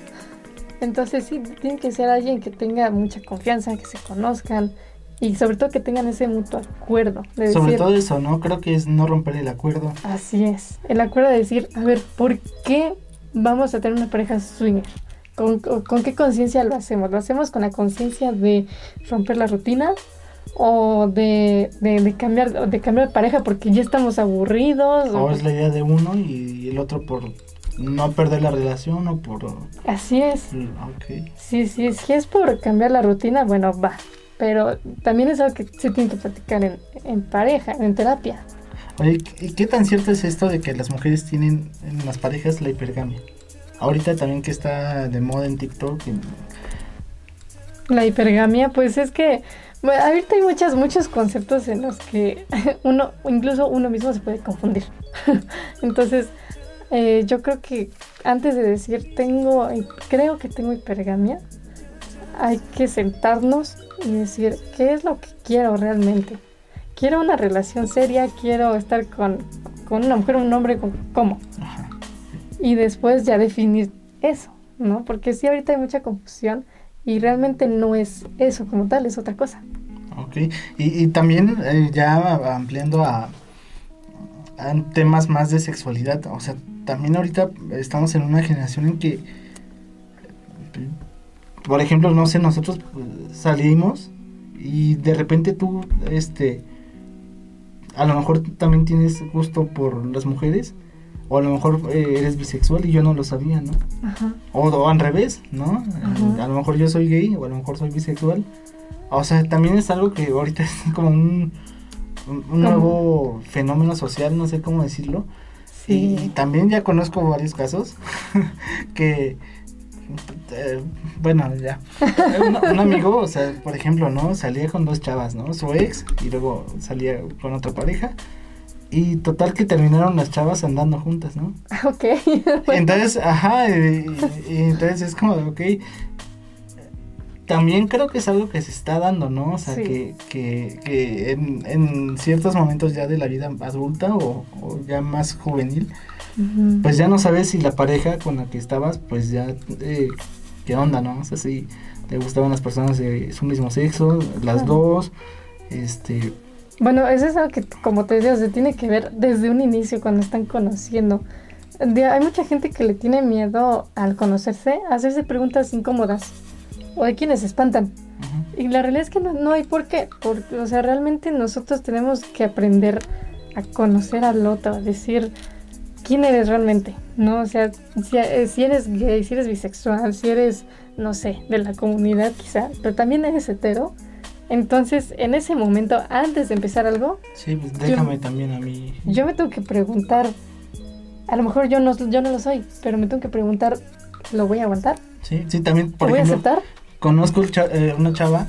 Entonces sí, tiene que ser alguien que tenga mucha confianza, que se conozcan y sobre todo que tengan ese mutuo acuerdo de Sobre decir, todo eso, ¿no? Creo que es no romper el acuerdo. así es, el acuerdo de decir, a ver, ¿por qué vamos a tener una pareja swinger? ¿Con, qué conciencia lo hacemos? ¿Lo hacemos con la conciencia de romper la rutina? ¿O de, de, de cambiar, de cambiar de pareja porque ya estamos aburridos? o O es la idea de uno y el otro por no perder la relación o por... Así es. Ok. Sí, sí, si es por cambiar la rutina, bueno, va. Pero también es algo que se tiene que platicar en, en pareja, en terapia. Oye, ¿y qué tan cierto es esto de que las mujeres tienen en las parejas la hipergamia? Ahorita también que está de moda en TikTok. y- La hipergamia, pues es que bueno, ahorita hay muchas, muchos conceptos en los que uno, incluso uno mismo se puede confundir. Entonces, eh, yo creo que antes de decir tengo, creo que tengo hipergamia, hay que sentarnos y decir qué es lo que quiero realmente. Quiero una relación seria, quiero estar con, con una mujer un hombre, con- ¿cómo? Y después ya definir eso, ¿no? Porque sí, ahorita hay mucha confusión y realmente no es eso como tal, es otra cosa. Ok. Y, y también eh, ya ampliando a temas más de sexualidad. O sea, también ahorita estamos en una generación en que, por ejemplo, no sé, nosotros pues, salimos y de repente tú, este, a lo mejor también tienes gusto por las mujeres. O a lo mejor eh, eres bisexual y yo no lo sabía, ¿no? Ajá. O, o al revés, ¿no? Ajá. A lo mejor yo soy gay o a lo mejor soy bisexual. O sea, también es algo que ahorita es como un, nuevo fenómeno social, no sé cómo decirlo. Y, también ya conozco varios casos que, eh, bueno, ya. Un, un amigo, o sea, por ejemplo, ¿no? Salía con dos chavas, ¿no? Su ex y luego salía con otra pareja. Y total que terminaron las chavas andando juntas, ¿no? Ok. Entonces, ajá, y, entonces es como ok, también creo que es algo que se está dando, ¿no? O sea, Sí. que, que, que en, en ciertos momentos ya de la vida adulta o, o ya más juvenil, pues ya no sabes si la pareja con la que estabas, pues ya, eh, ¿qué onda, no? O sea, si te gustaban las personas de su mismo sexo, las dos, este, Bueno, eso es algo que, como te decía, se tiene que ver desde un inicio cuando están conociendo. De- hay mucha gente que le tiene miedo al conocerse, a hacerse preguntas incómodas o de quienes se espantan. Y la realidad es que no, no hay por qué, porque, o sea, realmente nosotros tenemos que aprender a conocer al otro, a decir quién eres realmente, ¿no? O sea, si, eh, si eres gay, si eres bisexual, si eres, no sé, de la comunidad quizá, pero también eres hetero, entonces en ese momento, antes de empezar algo, sí, pues déjame también a mí. yo me tengo que preguntar, a lo mejor yo no, yo no lo soy, pero me tengo que preguntar, ¿lo voy a aguantar? Sí, sí, también, ¿Lo por voy a aceptar? Conozco cha- eh, una chava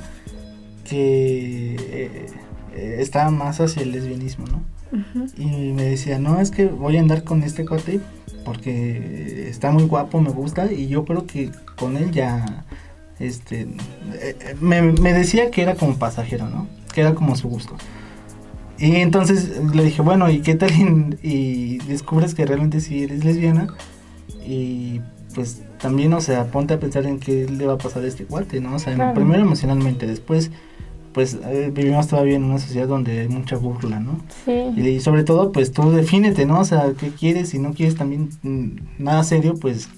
que eh, eh, está más hacia el lesbianismo, ¿no? Y me decía, no, es que voy a andar con este cuate porque está muy guapo, me gusta, y yo creo que con él ya, este, eh, me, me decía que era como pasajero, ¿no? Que era como su gusto. Y entonces le dije, bueno, ¿y qué tal? Y, y descubres que realmente sí eres lesbiana y pues también, o sea, ponte a pensar en qué le va a pasar a este cuate, ¿no? O sea, Claro. primero emocionalmente, después, pues eh, vivimos todavía en una sociedad donde hay mucha burla, ¿no? Sí. Y sobre todo, pues tú defínete, ¿no? O sea, ¿qué quieres? Si no quieres también mm, nada serio, pues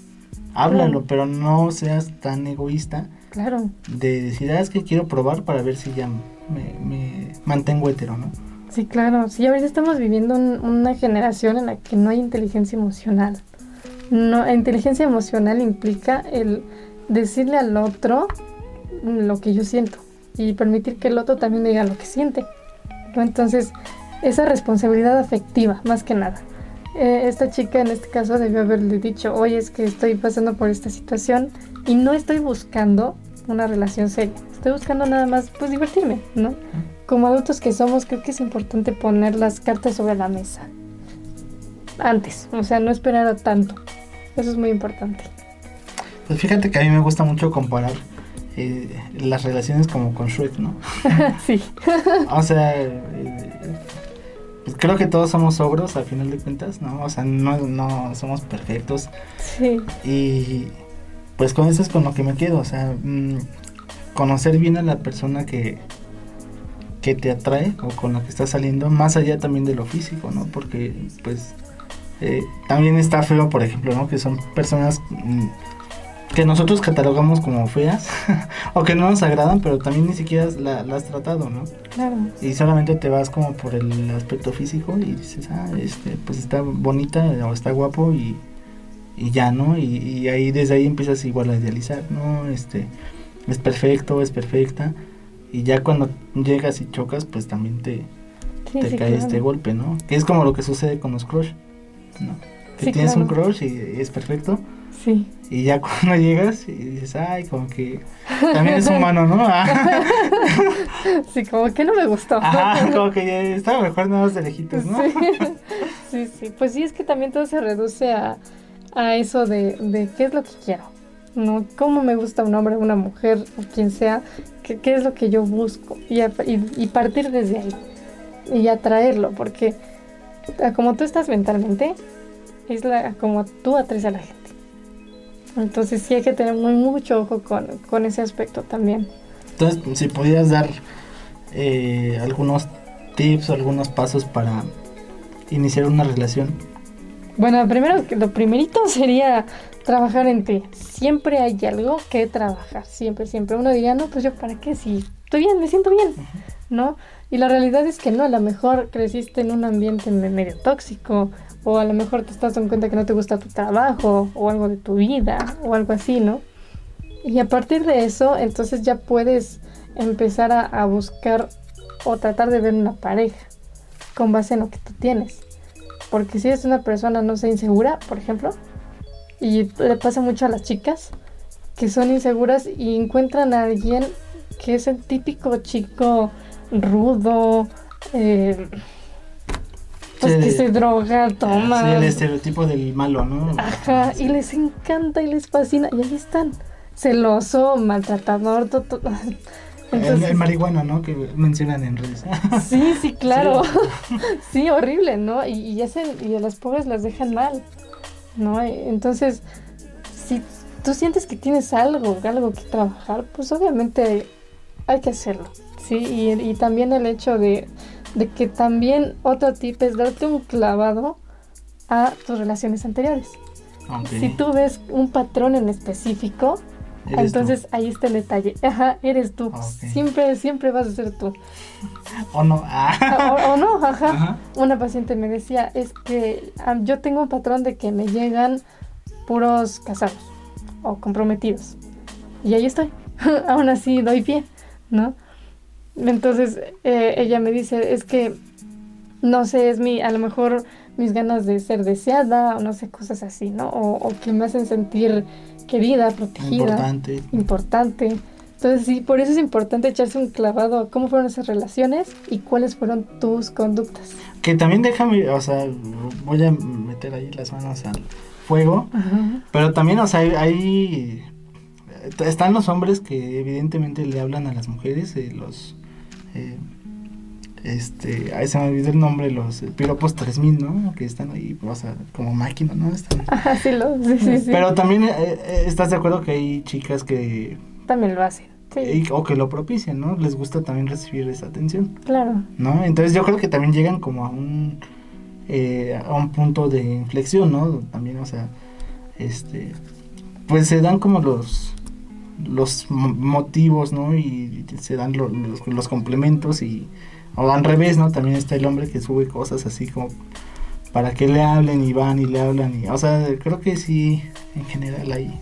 háblalo, Claro. pero no seas tan egoísta Claro, de decir, ah, es que quiero probar para ver si ya me, me mantengo hetero, ¿no? sí, claro. Sí, ahorita estamos viviendo un- una generación en la que no hay inteligencia emocional. No, inteligencia emocional implica el decirle al otro lo que yo siento y permitir que el otro también me diga lo que siente. Entonces, esa responsabilidad afectiva, más que nada. eh, esta chica en este caso debió haberle dicho, oye, es que estoy pasando por esta situación y no estoy buscando una relación seria, estoy buscando nada más, pues divertirme, ¿no? Como adultos que somos, creo que es importante poner las cartas sobre la mesa. Antes, o sea, no esperar a tanto. Eso es muy importante. Pues fíjate que a mí me gusta mucho comparar eh, las relaciones como con Shrek, ¿no? sí. o sea, eh, pues creo que todos somos ogros al final de cuentas, ¿no? O sea, no, no somos perfectos. Sí. Y pues con eso es con lo que me quedo, o sea, mm, conocer bien a la persona que, que te atrae o con la que estás saliendo, más allá también de lo físico, ¿no? Porque pues eh, también está feo, por ejemplo, ¿no? Que son personas mm, que nosotros catalogamos como feas o que no nos agradan, pero también ni siquiera la, has tratado, ¿no? Claro. Y solamente te vas como por el aspecto físico y dices, ah, este, pues está bonita o está guapo y, y ya, ¿no? Y, ahí desde ahí empiezas igual a idealizar, ¿no? Este, es perfecto, es perfecta. Y ya cuando llegas y chocas, pues también te, te cae este golpe, ¿no? Que es como lo que sucede con los crush, ¿no? Que tienes un crush y es perfecto Sí. Y ya cuando llegas y dices, ay, como que también es humano, ¿no? sí, como que no me gustó. como que estaba mejor nada más de lejitos, ¿no? Sí. sí, Pues sí, es que también todo se reduce a, a eso de, de qué es lo que quiero, ¿no? ¿Cómo me gusta un hombre, una mujer o quien sea? ¿Qué, qué es lo que yo busco? Y, y, partir desde ahí y atraerlo, porque como tú estás mentalmente, es la, como tú atraes a la gente. Entonces sí hay que tener muy mucho ojo con, ese aspecto también. Entonces, si pudieras dar eh, algunos tips algunos pasos para iniciar una relación. Bueno, primero, lo primerito sería trabajar en ti. Siempre hay algo que trabajar, siempre, siempre. Uno diría, no, pues yo para qué, si estoy bien, me siento bien, ¿no? Y la realidad es que no, a lo mejor creciste en un ambiente medio tóxico o a lo mejor te estás dando cuenta que no te gusta tu trabajo o algo de tu vida o algo así, ¿no? Y a partir de eso, entonces ya puedes empezar a, buscar o tratar de ver una pareja con base en lo que tú tienes. Porque si eres una persona, no sé, insegura, por ejemplo, y le pasa mucho a las chicas que son inseguras y encuentran a alguien que es el típico chico rudo, eh, pues que se droga, toma. Sí, el estereotipo del malo, ¿no? Ajá, y les encanta y les fascina. Y ahí están. Celoso, maltratador, todo. el, marihuana, ¿no? Que mencionan en redes. Sí, sí, claro. Sí, horrible, ¿no? Y, y, y a las pobres las dejan mal, ¿no? Entonces, si tú sientes que tienes algo, algo que trabajar, pues obviamente hay que hacerlo, ¿sí? Y, y también el hecho de de que también otro tip es darte un clavado a tus relaciones anteriores. Si tú ves un patrón en específico, entonces ahí está el detalle. Ajá, eres tú. Siempre, siempre vas a ser tú. O no. Ah, o, no, ajá. Una paciente me decía, es que yo tengo un patrón de que me llegan puros casados o comprometidos. Y ahí estoy. Aún así doy pie, ¿no? Entonces eh, ella me dice, es que no sé, es mi, a lo mejor mis ganas de ser deseada, o no sé, cosas así, ¿no? O, que me hacen sentir querida, protegida. Importante. Importante. Entonces sí, por eso es importante echarse un clavado a cómo fueron esas relaciones y cuáles fueron tus conductas. Que también déjame, o sea, voy a meter ahí las manos al fuego, pero también, o sea, hay, están los hombres que evidentemente le hablan a las mujeres, eh, los eh, este, ahí se me olvidó el nombre, los piropos 3000, ¿no? Que están ahí, o sea, como máquina, ¿no? Están... sí, sí, sí, Pero también eh, eh, estás de acuerdo que hay chicas que... También lo hacen. o que lo propician, ¿no? Les gusta también recibir esa atención. Claro. ¿No? Entonces yo creo que también llegan como a un, a un punto de inflexión, ¿no? También, o sea, este, pues se dan como los, los motivos, ¿no? Y, se dan los, complementos y o al revés, ¿no? También está el hombre que sube cosas así como para que le hablen y van y le hablan y, o sea, creo que sí, en general hay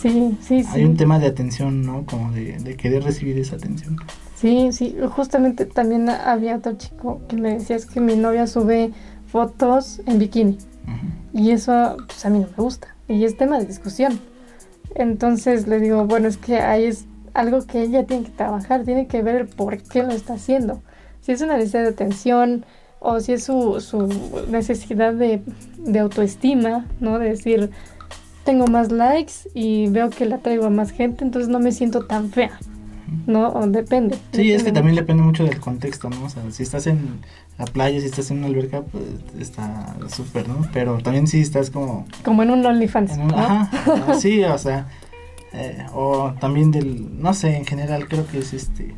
sí, sí, sí. hay un tema de atención, ¿no? Como de, de querer recibir esa atención. Sí, sí, justamente también había otro chico que me decía es que mi novia sube fotos en bikini. Y eso pues, a mí no me gusta. Y es tema de discusión. Entonces le digo, bueno, es que ahí es algo que ella tiene que trabajar, tiene que ver el por qué lo está haciendo. Si es una necesidad de atención o si es su, su necesidad de, de autoestima, ¿no? De decir, tengo más likes y veo que la traigo a más gente, entonces no me siento tan fea, ¿no? O depende. Sí, es que también depende mucho del contexto, ¿no? O sea, si estás en la playa, si estás en una alberca, pues está súper, ¿no? Pero también si estás como... Como en un OnlyFans, ¿no? Ajá, sí, o sea, eh, o también del, no sé, en general creo que es este,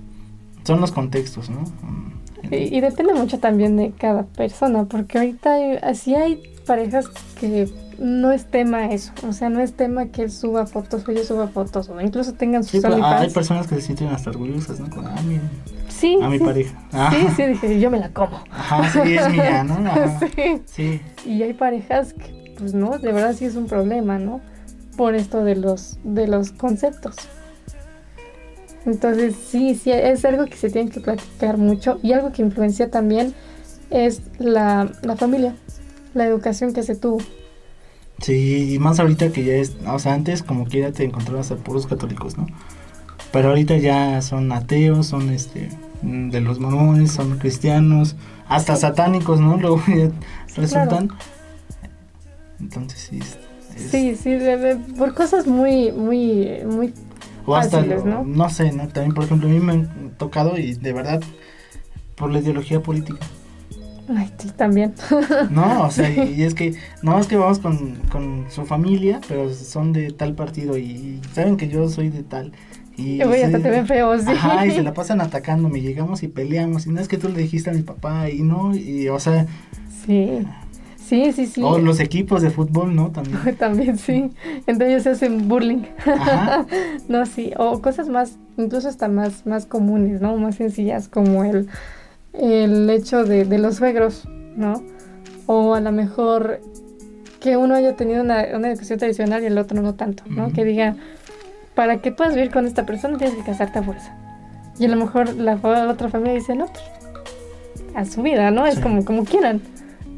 son los contextos, ¿no? Mm, Y, y depende mucho también de cada persona, porque ahorita hay, así hay parejas que no es tema eso, o sea, no es tema que él suba fotos o ella suba fotos, o incluso tengan Sí, sus pero hay personas que se sienten hasta orgullosas, ¿no? Como, ah, miren, Sí, a mi sí, pareja. Sí, Ajá. sí, dije, yo me la como. Ajá, sí, es mía, ¿no? Ajá. Sí. Sí, Y hay parejas que, pues no, de verdad sí es un problema, ¿no? Por esto de los, de los conceptos. Entonces, sí, sí, es algo que se tiene que platicar mucho y algo que influencia también es la, la familia, la educación que se tuvo. Sí, y más ahorita que ya es, o sea, antes como quiera te encontrabas a puros católicos, ¿no? Pero ahorita ya son ateos, son este, de los mormones, son cristianos, hasta satánicos, ¿no? Luego ya Sí, resultan. Entonces sí. es- es- Sí, sí, de- de- por cosas muy, muy, muy... O hasta, fáciles, ¿no? ¿no? sé, ¿no? También, por ejemplo, a mí me han tocado y de verdad, por la ideología política. Ay, sí, también. No, o sea, y, es que, no es que vamos con, con su familia, pero son de tal partido y saben que yo soy de tal. Y hasta se- te ven feo, sí. Ajá, y se la pasan atacándome, llegamos y peleamos, y no es que tú le dijiste a mi papá, y no, y o sea, Sí, sí, sí, sí. o los equipos de fútbol, ¿no? También. También sí. Ellos se hacen bullying. Ajá. No, sí. O cosas más, incluso hasta más, más comunes, ¿no? Más sencillas, como el, el hecho de, de los suegros, ¿no? O a lo mejor que uno haya tenido una, una educación tradicional y el otro no tanto, ¿no? Ujú. Que diga, para que puedas vivir con esta persona tienes que casarte a fuerza. Y a lo mejor la, fa- otra familia dice, no, pues a su vida, ¿no? Es Sí. como, como quieran,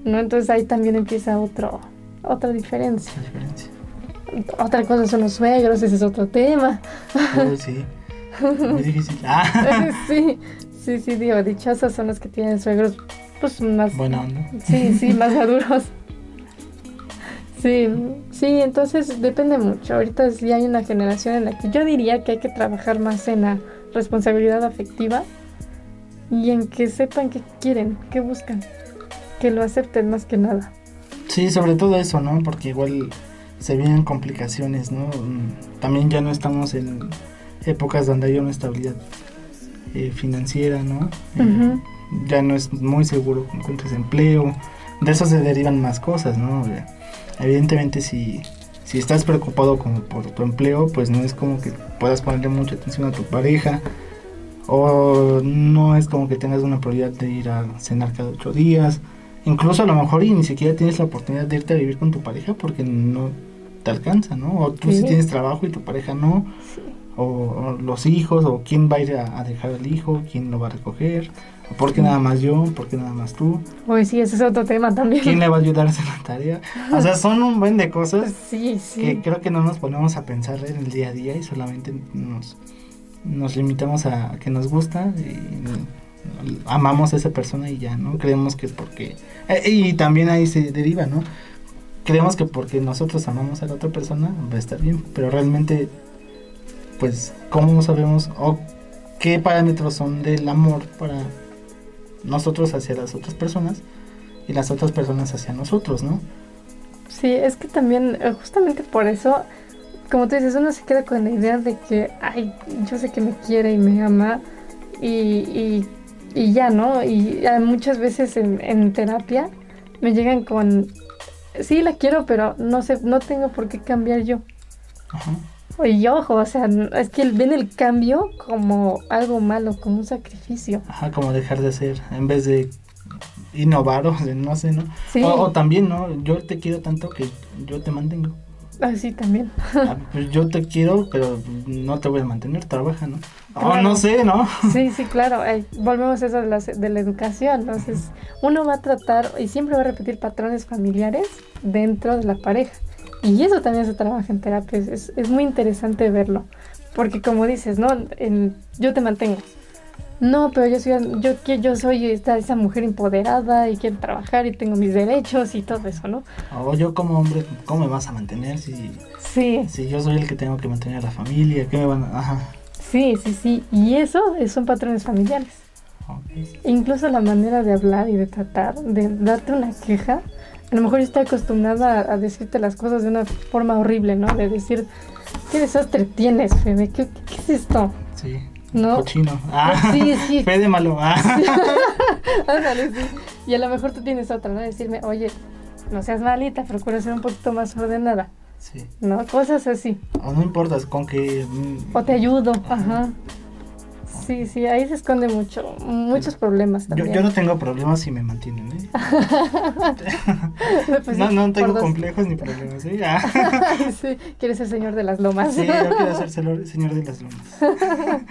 ¿no? Entonces ahí también empieza otro, otra diferencia. Diferencia. Otra cosa son los suegros, ese es otro tema. Uy, sí. Muy difícil. Ah, sí, sí, sí, digo, dichosos son los que tienen suegros, pues más. buena onda. Sí, sí, más maduros. Sí, sí, entonces depende mucho. Ahorita sí hay una generación en la que yo diría que hay que trabajar más en la responsabilidad afectiva y en que sepan qué quieren, qué buscan, que lo acepten más que nada. Sí, sobre todo eso, ¿no? Porque igual se vienen complicaciones, ¿no? Mm, También ya no estamos en épocas donde haya una estabilidad eh, financiera, ¿no? Eh. Ya no es muy seguro que encuentres empleo. De eso se derivan más cosas, ¿no? Evidentemente si, si estás preocupado como por tu empleo, pues no es como que puedas ponerle mucha atención a tu pareja. O no es como que tengas una prioridad de ir a cenar cada ocho días. Incluso a lo mejor y ni siquiera tienes la oportunidad de irte a vivir con tu pareja porque no te alcanza, ¿no? O tú sí, Sí. tienes trabajo y tu pareja no. Sí. O, o los hijos, o quién va a ir a, a dejar al hijo, quién lo va a recoger. O por qué nada más yo, por qué nada más tú. Uy, sí, ese es otro tema también. ¿Quién le va a ayudar a hacer la tarea? O sea, son un buen de cosas Sí, sí. que creo que no nos ponemos a pensar en el día a día y solamente nos, nos limitamos a que nos gusta y amamos a esa persona y ya, ¿no? Creemos que porque... eh, y también ahí se deriva, ¿no? Creemos que porque nosotros amamos a la otra persona va a estar bien, pero realmente, pues, ¿cómo sabemos o qué parámetros son del amor para nosotros hacia las otras personas y las otras personas hacia nosotros, ¿no? Sí, es que también, eh, justamente por eso, como tú dices, uno se queda con la idea de que, ay, yo sé que me quiere y me ama y, y, y ya, ¿no? Y muchas veces en, en terapia me llegan con, sí, la quiero, pero no sé, no tengo por qué cambiar yo. Ajá. Y ojo, o sea, es que ven el cambio como algo malo, como un sacrificio. Ajá, como dejar de hacer, en vez de innovar o de no sé, ¿no? Sí, O, o también, ¿no? Yo te quiero tanto que yo te mantengo. Ah, sí, también. Ah, pues yo te quiero, pero no te voy a mantener, trabaja, ¿no? Oh, Claro. no sé, ¿no? Sí, sí, claro. Ay, volvemos a eso de la, de la educación. Entonces, uno va a tratar y siempre va a repetir patrones familiares dentro de la pareja. Y eso también se trabaja en terapia. Es, es muy interesante verlo. Porque como dices, ¿no? Yo te mantengo. No, pero yo soy, yo, yo soy esta, esa mujer empoderada y quiero trabajar y tengo mis derechos y todo eso, ¿no? O yo como hombre, ¿cómo me vas a mantener si, Sí, si yo soy el que tengo que mantener a la familia? ¿Qué me van a...? Ajá. sí, sí, sí. Y eso son patrones familiares. Ok. Incluso la manera de hablar y de tratar, de darte una queja. A lo mejor yo estoy acostumbrada a, decirte las cosas de una forma horrible, ¿no? De decir, ¿qué desastre tienes, Fede? ¿Qué, qué, es esto? Sí. ¿No? Cochino. Ah, Sí, sí. Fe de malo. Ah. Ándale, sí. Y a lo mejor tú tienes otra, ¿no? Decirme, oye, no seas malita, procura ser un poquito más ordenada, Sí. ¿no? Cosas así. O no importa, con que... mm, O te ayudo, ajá. Sí, sí, ahí se esconde mucho, muchos problemas también. yo no tengo problemas si me mantienen, ¿eh? Pues no, no tengo complejos ni problemas, ¿eh? Ah. sí, quieres ser señor de las lomas. Sí, yo quiero ser señor, señor de las lomas.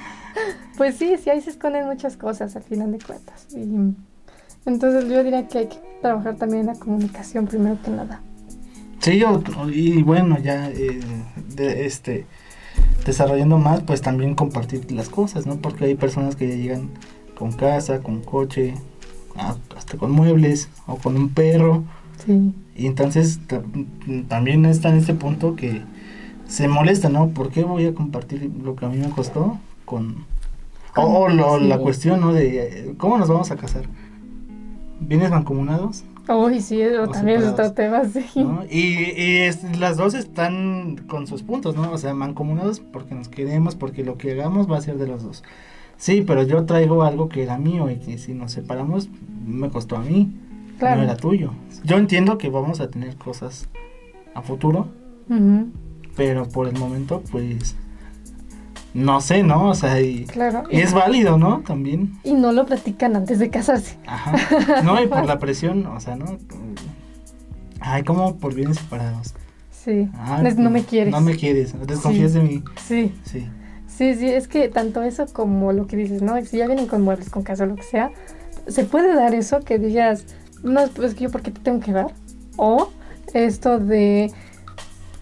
Pues sí, sí, ahí se esconden muchas cosas al final de cuentas. Y entonces yo diría que hay que trabajar también en la comunicación primero que nada. Sí, yo, y bueno, ya eh, de, este desarrollando más, pues también compartir las cosas, ¿no? Porque hay personas que ya llegan con casa, con coche, hasta con muebles o con un perro. Sí, Y entonces ta- también está en este punto que se molesta, ¿no? ¿Por qué voy a compartir lo que a mí me costó con... O, o lo- la cuestión, ¿no? De eh, cómo nos vamos a casar. ¿Vienes mancomunados? Uy, sí, o también es otro tema, sí. ¿no? Y, y es- las dos están con sus puntos, ¿no? O sea, mancomunados porque nos queremos, porque lo que hagamos va a ser de los dos. Sí, pero yo traigo algo que era mío y que si nos separamos me costó a mí, Claro. no era tuyo. Yo entiendo que vamos a tener cosas a futuro, Ujú, pero por el momento, pues, no sé, ¿no? O sea, y, Claro. y es válido, ¿no? También. Y no lo platican antes de casarse. Ajá. No, y por la presión, o sea, ¿no? Ay, como por bienes separados. Sí. Ah, Es- no me quieres. No me quieres, desconfías Sí. de mí. Sí. Sí. Sí, sí, es que tanto eso como lo que dices, ¿no? Si ya vienen con muebles, con casa, lo que sea, se puede dar eso que digas, no, pues que yo, ¿por qué te tengo que dar? O esto de,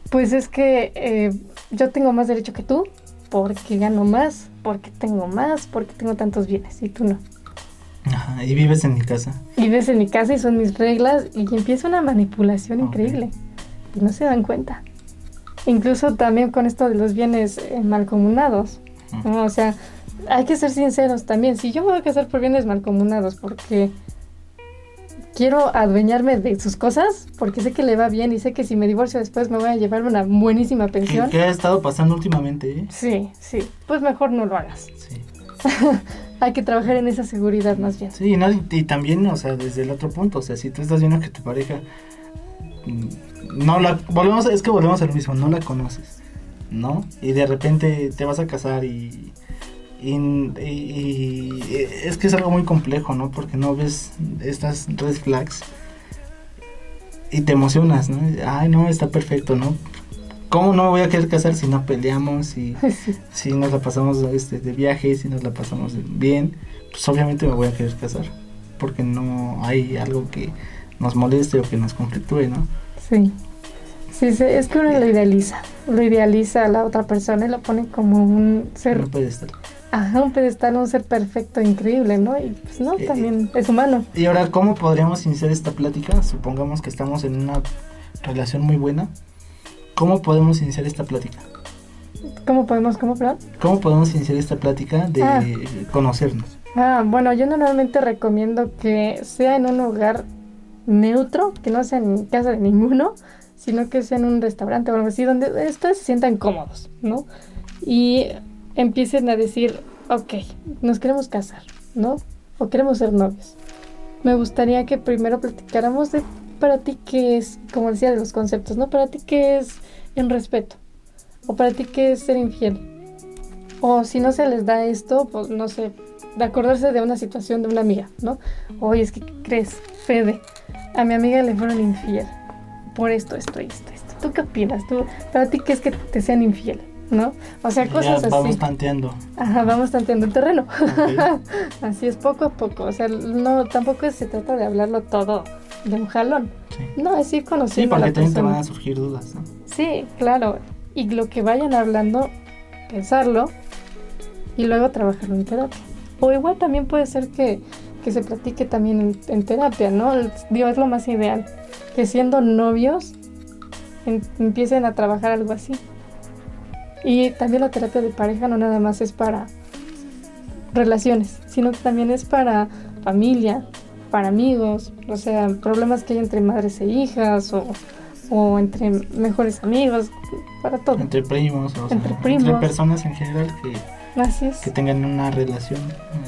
pues es que eh, yo tengo más derecho que tú, porque gano más, porque tengo más, porque tengo tantos bienes, y tú no. Ajá, y vives en mi casa. Vives en mi casa y son mis reglas, y empieza una manipulación increíble, y no se dan cuenta. Incluso también con esto de los bienes eh, malcomunados. ¿no? O sea, hay que ser sinceros también. Si yo me voy a casar por bienes malcomunados porque quiero adueñarme de sus cosas, porque sé que le va bien y sé que si me divorcio después me voy a llevar una buenísima ¿Qué, pensión. qué ha estado pasando últimamente, eh? Sí, sí. Pues mejor no lo hagas. Sí. Hay que trabajar en esa seguridad más bien. Sí, no, y, y también, o sea, desde el otro punto, o sea, si tú estás viendo que tu pareja mm, no la volvemos, es que volvemos a lo mismo, no la conoces, ¿no? Y de repente te vas a casar y y, y- y es que es algo muy complejo, ¿no? Porque no ves estas red flags y te emocionas, ¿no? Ay, no, está perfecto, ¿no? ¿Cómo no me voy a querer casar si no peleamos, si, Sí, si nos la pasamos este, de viaje, si nos la pasamos bien? Pues obviamente me voy a querer casar, porque no hay algo que nos moleste o que nos conflictúe, ¿no? sí. Sí, sí, es que uno lo idealiza. Lo idealiza a la otra persona y lo pone como un ser, No puede estar. Ajá, un pedestal, un ser perfecto, increíble, ¿no? Y pues no, Eh, también es humano. Y ahora, ¿cómo podríamos iniciar esta plática? Supongamos que estamos en una relación muy buena. ¿Cómo podemos iniciar esta plática? ¿Cómo podemos, cómo, perdón? ¿Cómo podemos iniciar esta plática de Ah. conocernos? Ah, bueno, yo normalmente recomiendo que sea en un lugar neutro, que no sea en casa de ninguno, sino que sea en un restaurante o algo así, donde ustedes se sientan cómodos, ¿no? Y empiecen a decir, ok, nos queremos casar, ¿no? O queremos ser novios. Me gustaría que primero platicáramos de para ti qué es, como decía, de los conceptos, ¿no? Para ti qué es en respeto, o para ti qué es ser infiel. O si no se les da esto, pues no sé, de acordarse de una situación de una amiga, ¿no? Oye, es que ¿qué crees, Fede, a mi amiga le fueron infiel por esto, esto esto, esto. ¿Tú qué opinas? ¿Tú, para ti qué es que te sean infiel? ¿No? O sea, cosas ya así. vamos tanteando. Ajá, vamos tanteando el terreno. Así es, poco a poco. O sea, no, tampoco se trata de hablarlo todo de un jalón. Sí. No, es ir Sí, conociendo a porque la también te van a surgir dudas, ¿no? Sí, claro. Y lo que vayan hablando, pensarlo y luego trabajarlo en terapia. O igual también puede ser que, que se platique también en, en terapia, ¿no? Digo, es lo más ideal. Que siendo novios em- empiecen a trabajar algo así. Y también la terapia de pareja no nada más es para relaciones, sino que también es para familia, para amigos, o sea, problemas que hay entre madres e hijas o, o entre mejores amigos, para todo. Entre primos, o sea, Entre primos. personas en general que, Así es. que tengan una relación,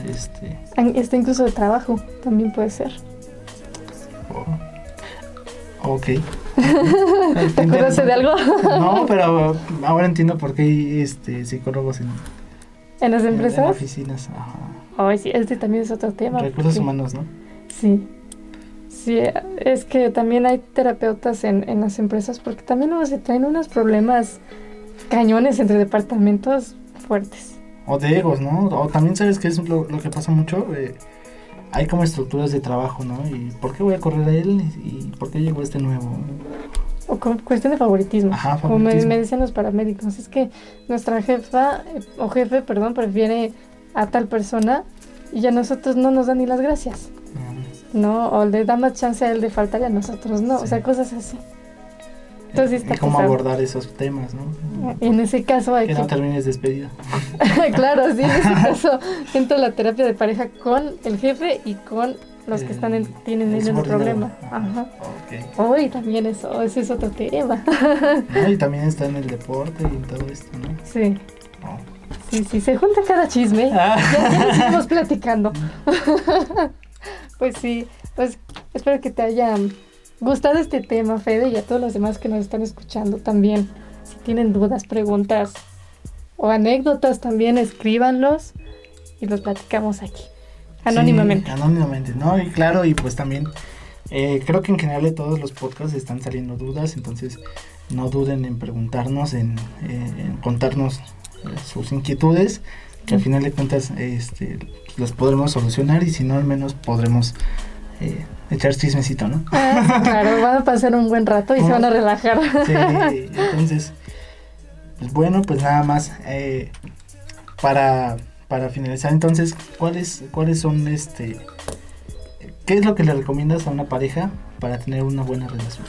este, Este incluso de trabajo también puede ser. o- ok. ¿Te acuerdas de algo? No, pero ahora entiendo por qué hay este, psicólogos en, ¿En las en- en empresas? oficinas. Ajá. Ay, sí, este también es otro tema. Recursos porque- humanos, ¿no? Sí. Sí, es que también hay terapeutas en, en las empresas porque también luego se traen unos problemas cañones entre departamentos fuertes. O de egos, ¿no? O también sabes que es lo, lo que pasa mucho. eh, hay como estructuras de trabajo, ¿no? ¿Y por qué voy a correr a él? ¿Y por qué llegó este nuevo? O con cuestión de favoritismo. Ajá, Como me, favoritismo. me decían los paramédicos, es que nuestra jefa eh, o jefe, perdón, prefiere a tal persona y a nosotros no nos dan ni las gracias, Mm, ¿no? O le da más chance a él de faltar y a nosotros no, o Sí. sea, cosas así. Y cómo pesado. abordar esos temas, ¿no? En ese caso hay Que que... no termines despedida. claro, sí, en ese caso entra la terapia de pareja con el jefe y con los que están en, tienen el subordinado. problema. Ajá. Hoy también eso, ese es otro tema. No, y también está en el deporte y en todo esto, ¿no? Sí, Oh. sí, sí, se junta cada chisme. Ah. Ya, ya platicando. pues sí, pues espero que te haya gustado este tema, Fede, y a todos los demás que nos están escuchando también. Si tienen dudas, preguntas o anécdotas, también escríbanlos y los platicamos aquí, anónimamente. Sí, anónimamente, ¿no? Y claro, y pues también eh, creo que en general de todos los podcasts están saliendo dudas, entonces no duden en preguntarnos, en, eh, en contarnos eh, sus inquietudes, que al final de cuentas este, las podremos solucionar y si no al menos podremos eh, echar chismecito, ¿no? Ah, claro, van a pasar un buen rato y se van a relajar. Sí, entonces, pues bueno, pues nada más eh, para, para finalizar, entonces, ¿cuáles, cuáles son este, qué es lo que le recomiendas a una pareja para tener una buena relación?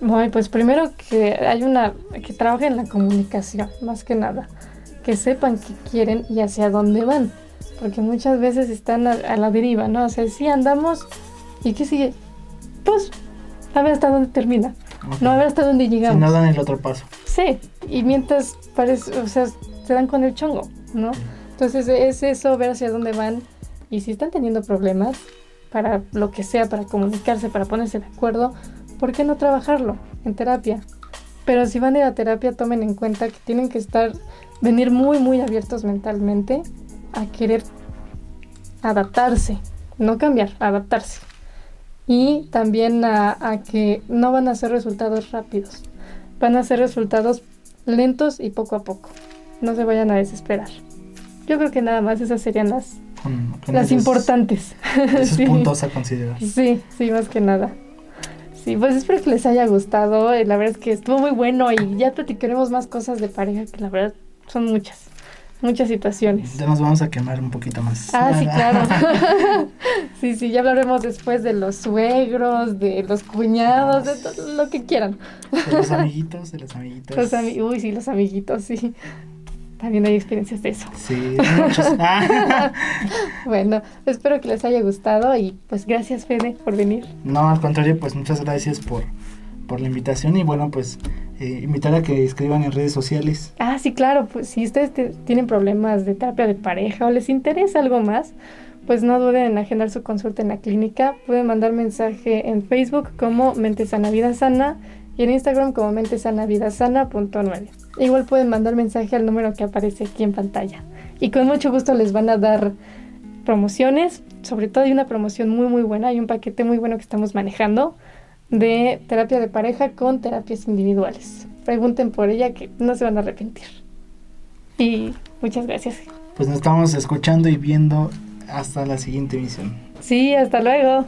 Bueno, pues primero que hay una que trabajen en la comunicación, más que nada, que sepan qué quieren y hacia dónde van, porque muchas veces están a, a la deriva, ¿no? O sea, sí andamos y qué sigue, pues a ver hasta dónde termina, no a ver hasta dónde si llegamos. no dan el otro paso. Sí, y mientras parece, o sea, se dan con el chongo, ¿no? Entonces es eso, ver hacia dónde van y si están teniendo problemas para lo que sea, para comunicarse, para ponerse de acuerdo, ¿por qué no trabajarlo en terapia? Pero si van a ir a terapia, tomen en cuenta que tienen que estar, venir muy, muy abiertos mentalmente a querer adaptarse, no cambiar, adaptarse. Y también a, a que no van a ser resultados rápidos, van a ser resultados lentos y poco a poco. No se vayan a desesperar. Yo creo que nada más esas serían las, Con, con las esos- importantes. Esos Sí. puntos a considerar. Sí, sí, más que nada. Sí, pues espero que les haya gustado. eh, La verdad es que estuvo muy bueno y ya platicaremos más cosas de pareja, que la verdad son muchas, muchas situaciones. Ya nos vamos a quemar un poquito más. Ah, sí, claro. sí, sí, ya hablaremos después de los suegros, de los cuñados, de todo lo que quieran. De los amiguitos, de los amiguitos. Los ami- Uy, sí, los amiguitos, sí. También hay experiencias de eso. Sí, muchos. Ah. Bueno, espero que les haya gustado y pues gracias Fede por venir. No, al contrario, pues muchas gracias por, por la invitación y bueno, pues eh, invitar a que escriban en redes sociales. Ah, sí, claro, pues si ustedes te- tienen problemas de terapia de pareja o les interesa algo más, pues no duden en agendar su consulta en la clínica. Pueden mandar mensaje en Facebook como Mente Sana Vida Sana y en Instagram como Mente Sana Vida Sana punto. Igual pueden mandar mensaje al número que aparece aquí en pantalla. Y con mucho gusto les van a dar promociones, sobre todo hay una promoción muy muy buena, hay un paquete muy bueno que estamos manejando de terapia de pareja con terapias individuales. Pregunten por ella que no se van a arrepentir. Y muchas gracias. Pues nos estamos escuchando y viendo hasta la siguiente emisión. Sí, hasta luego.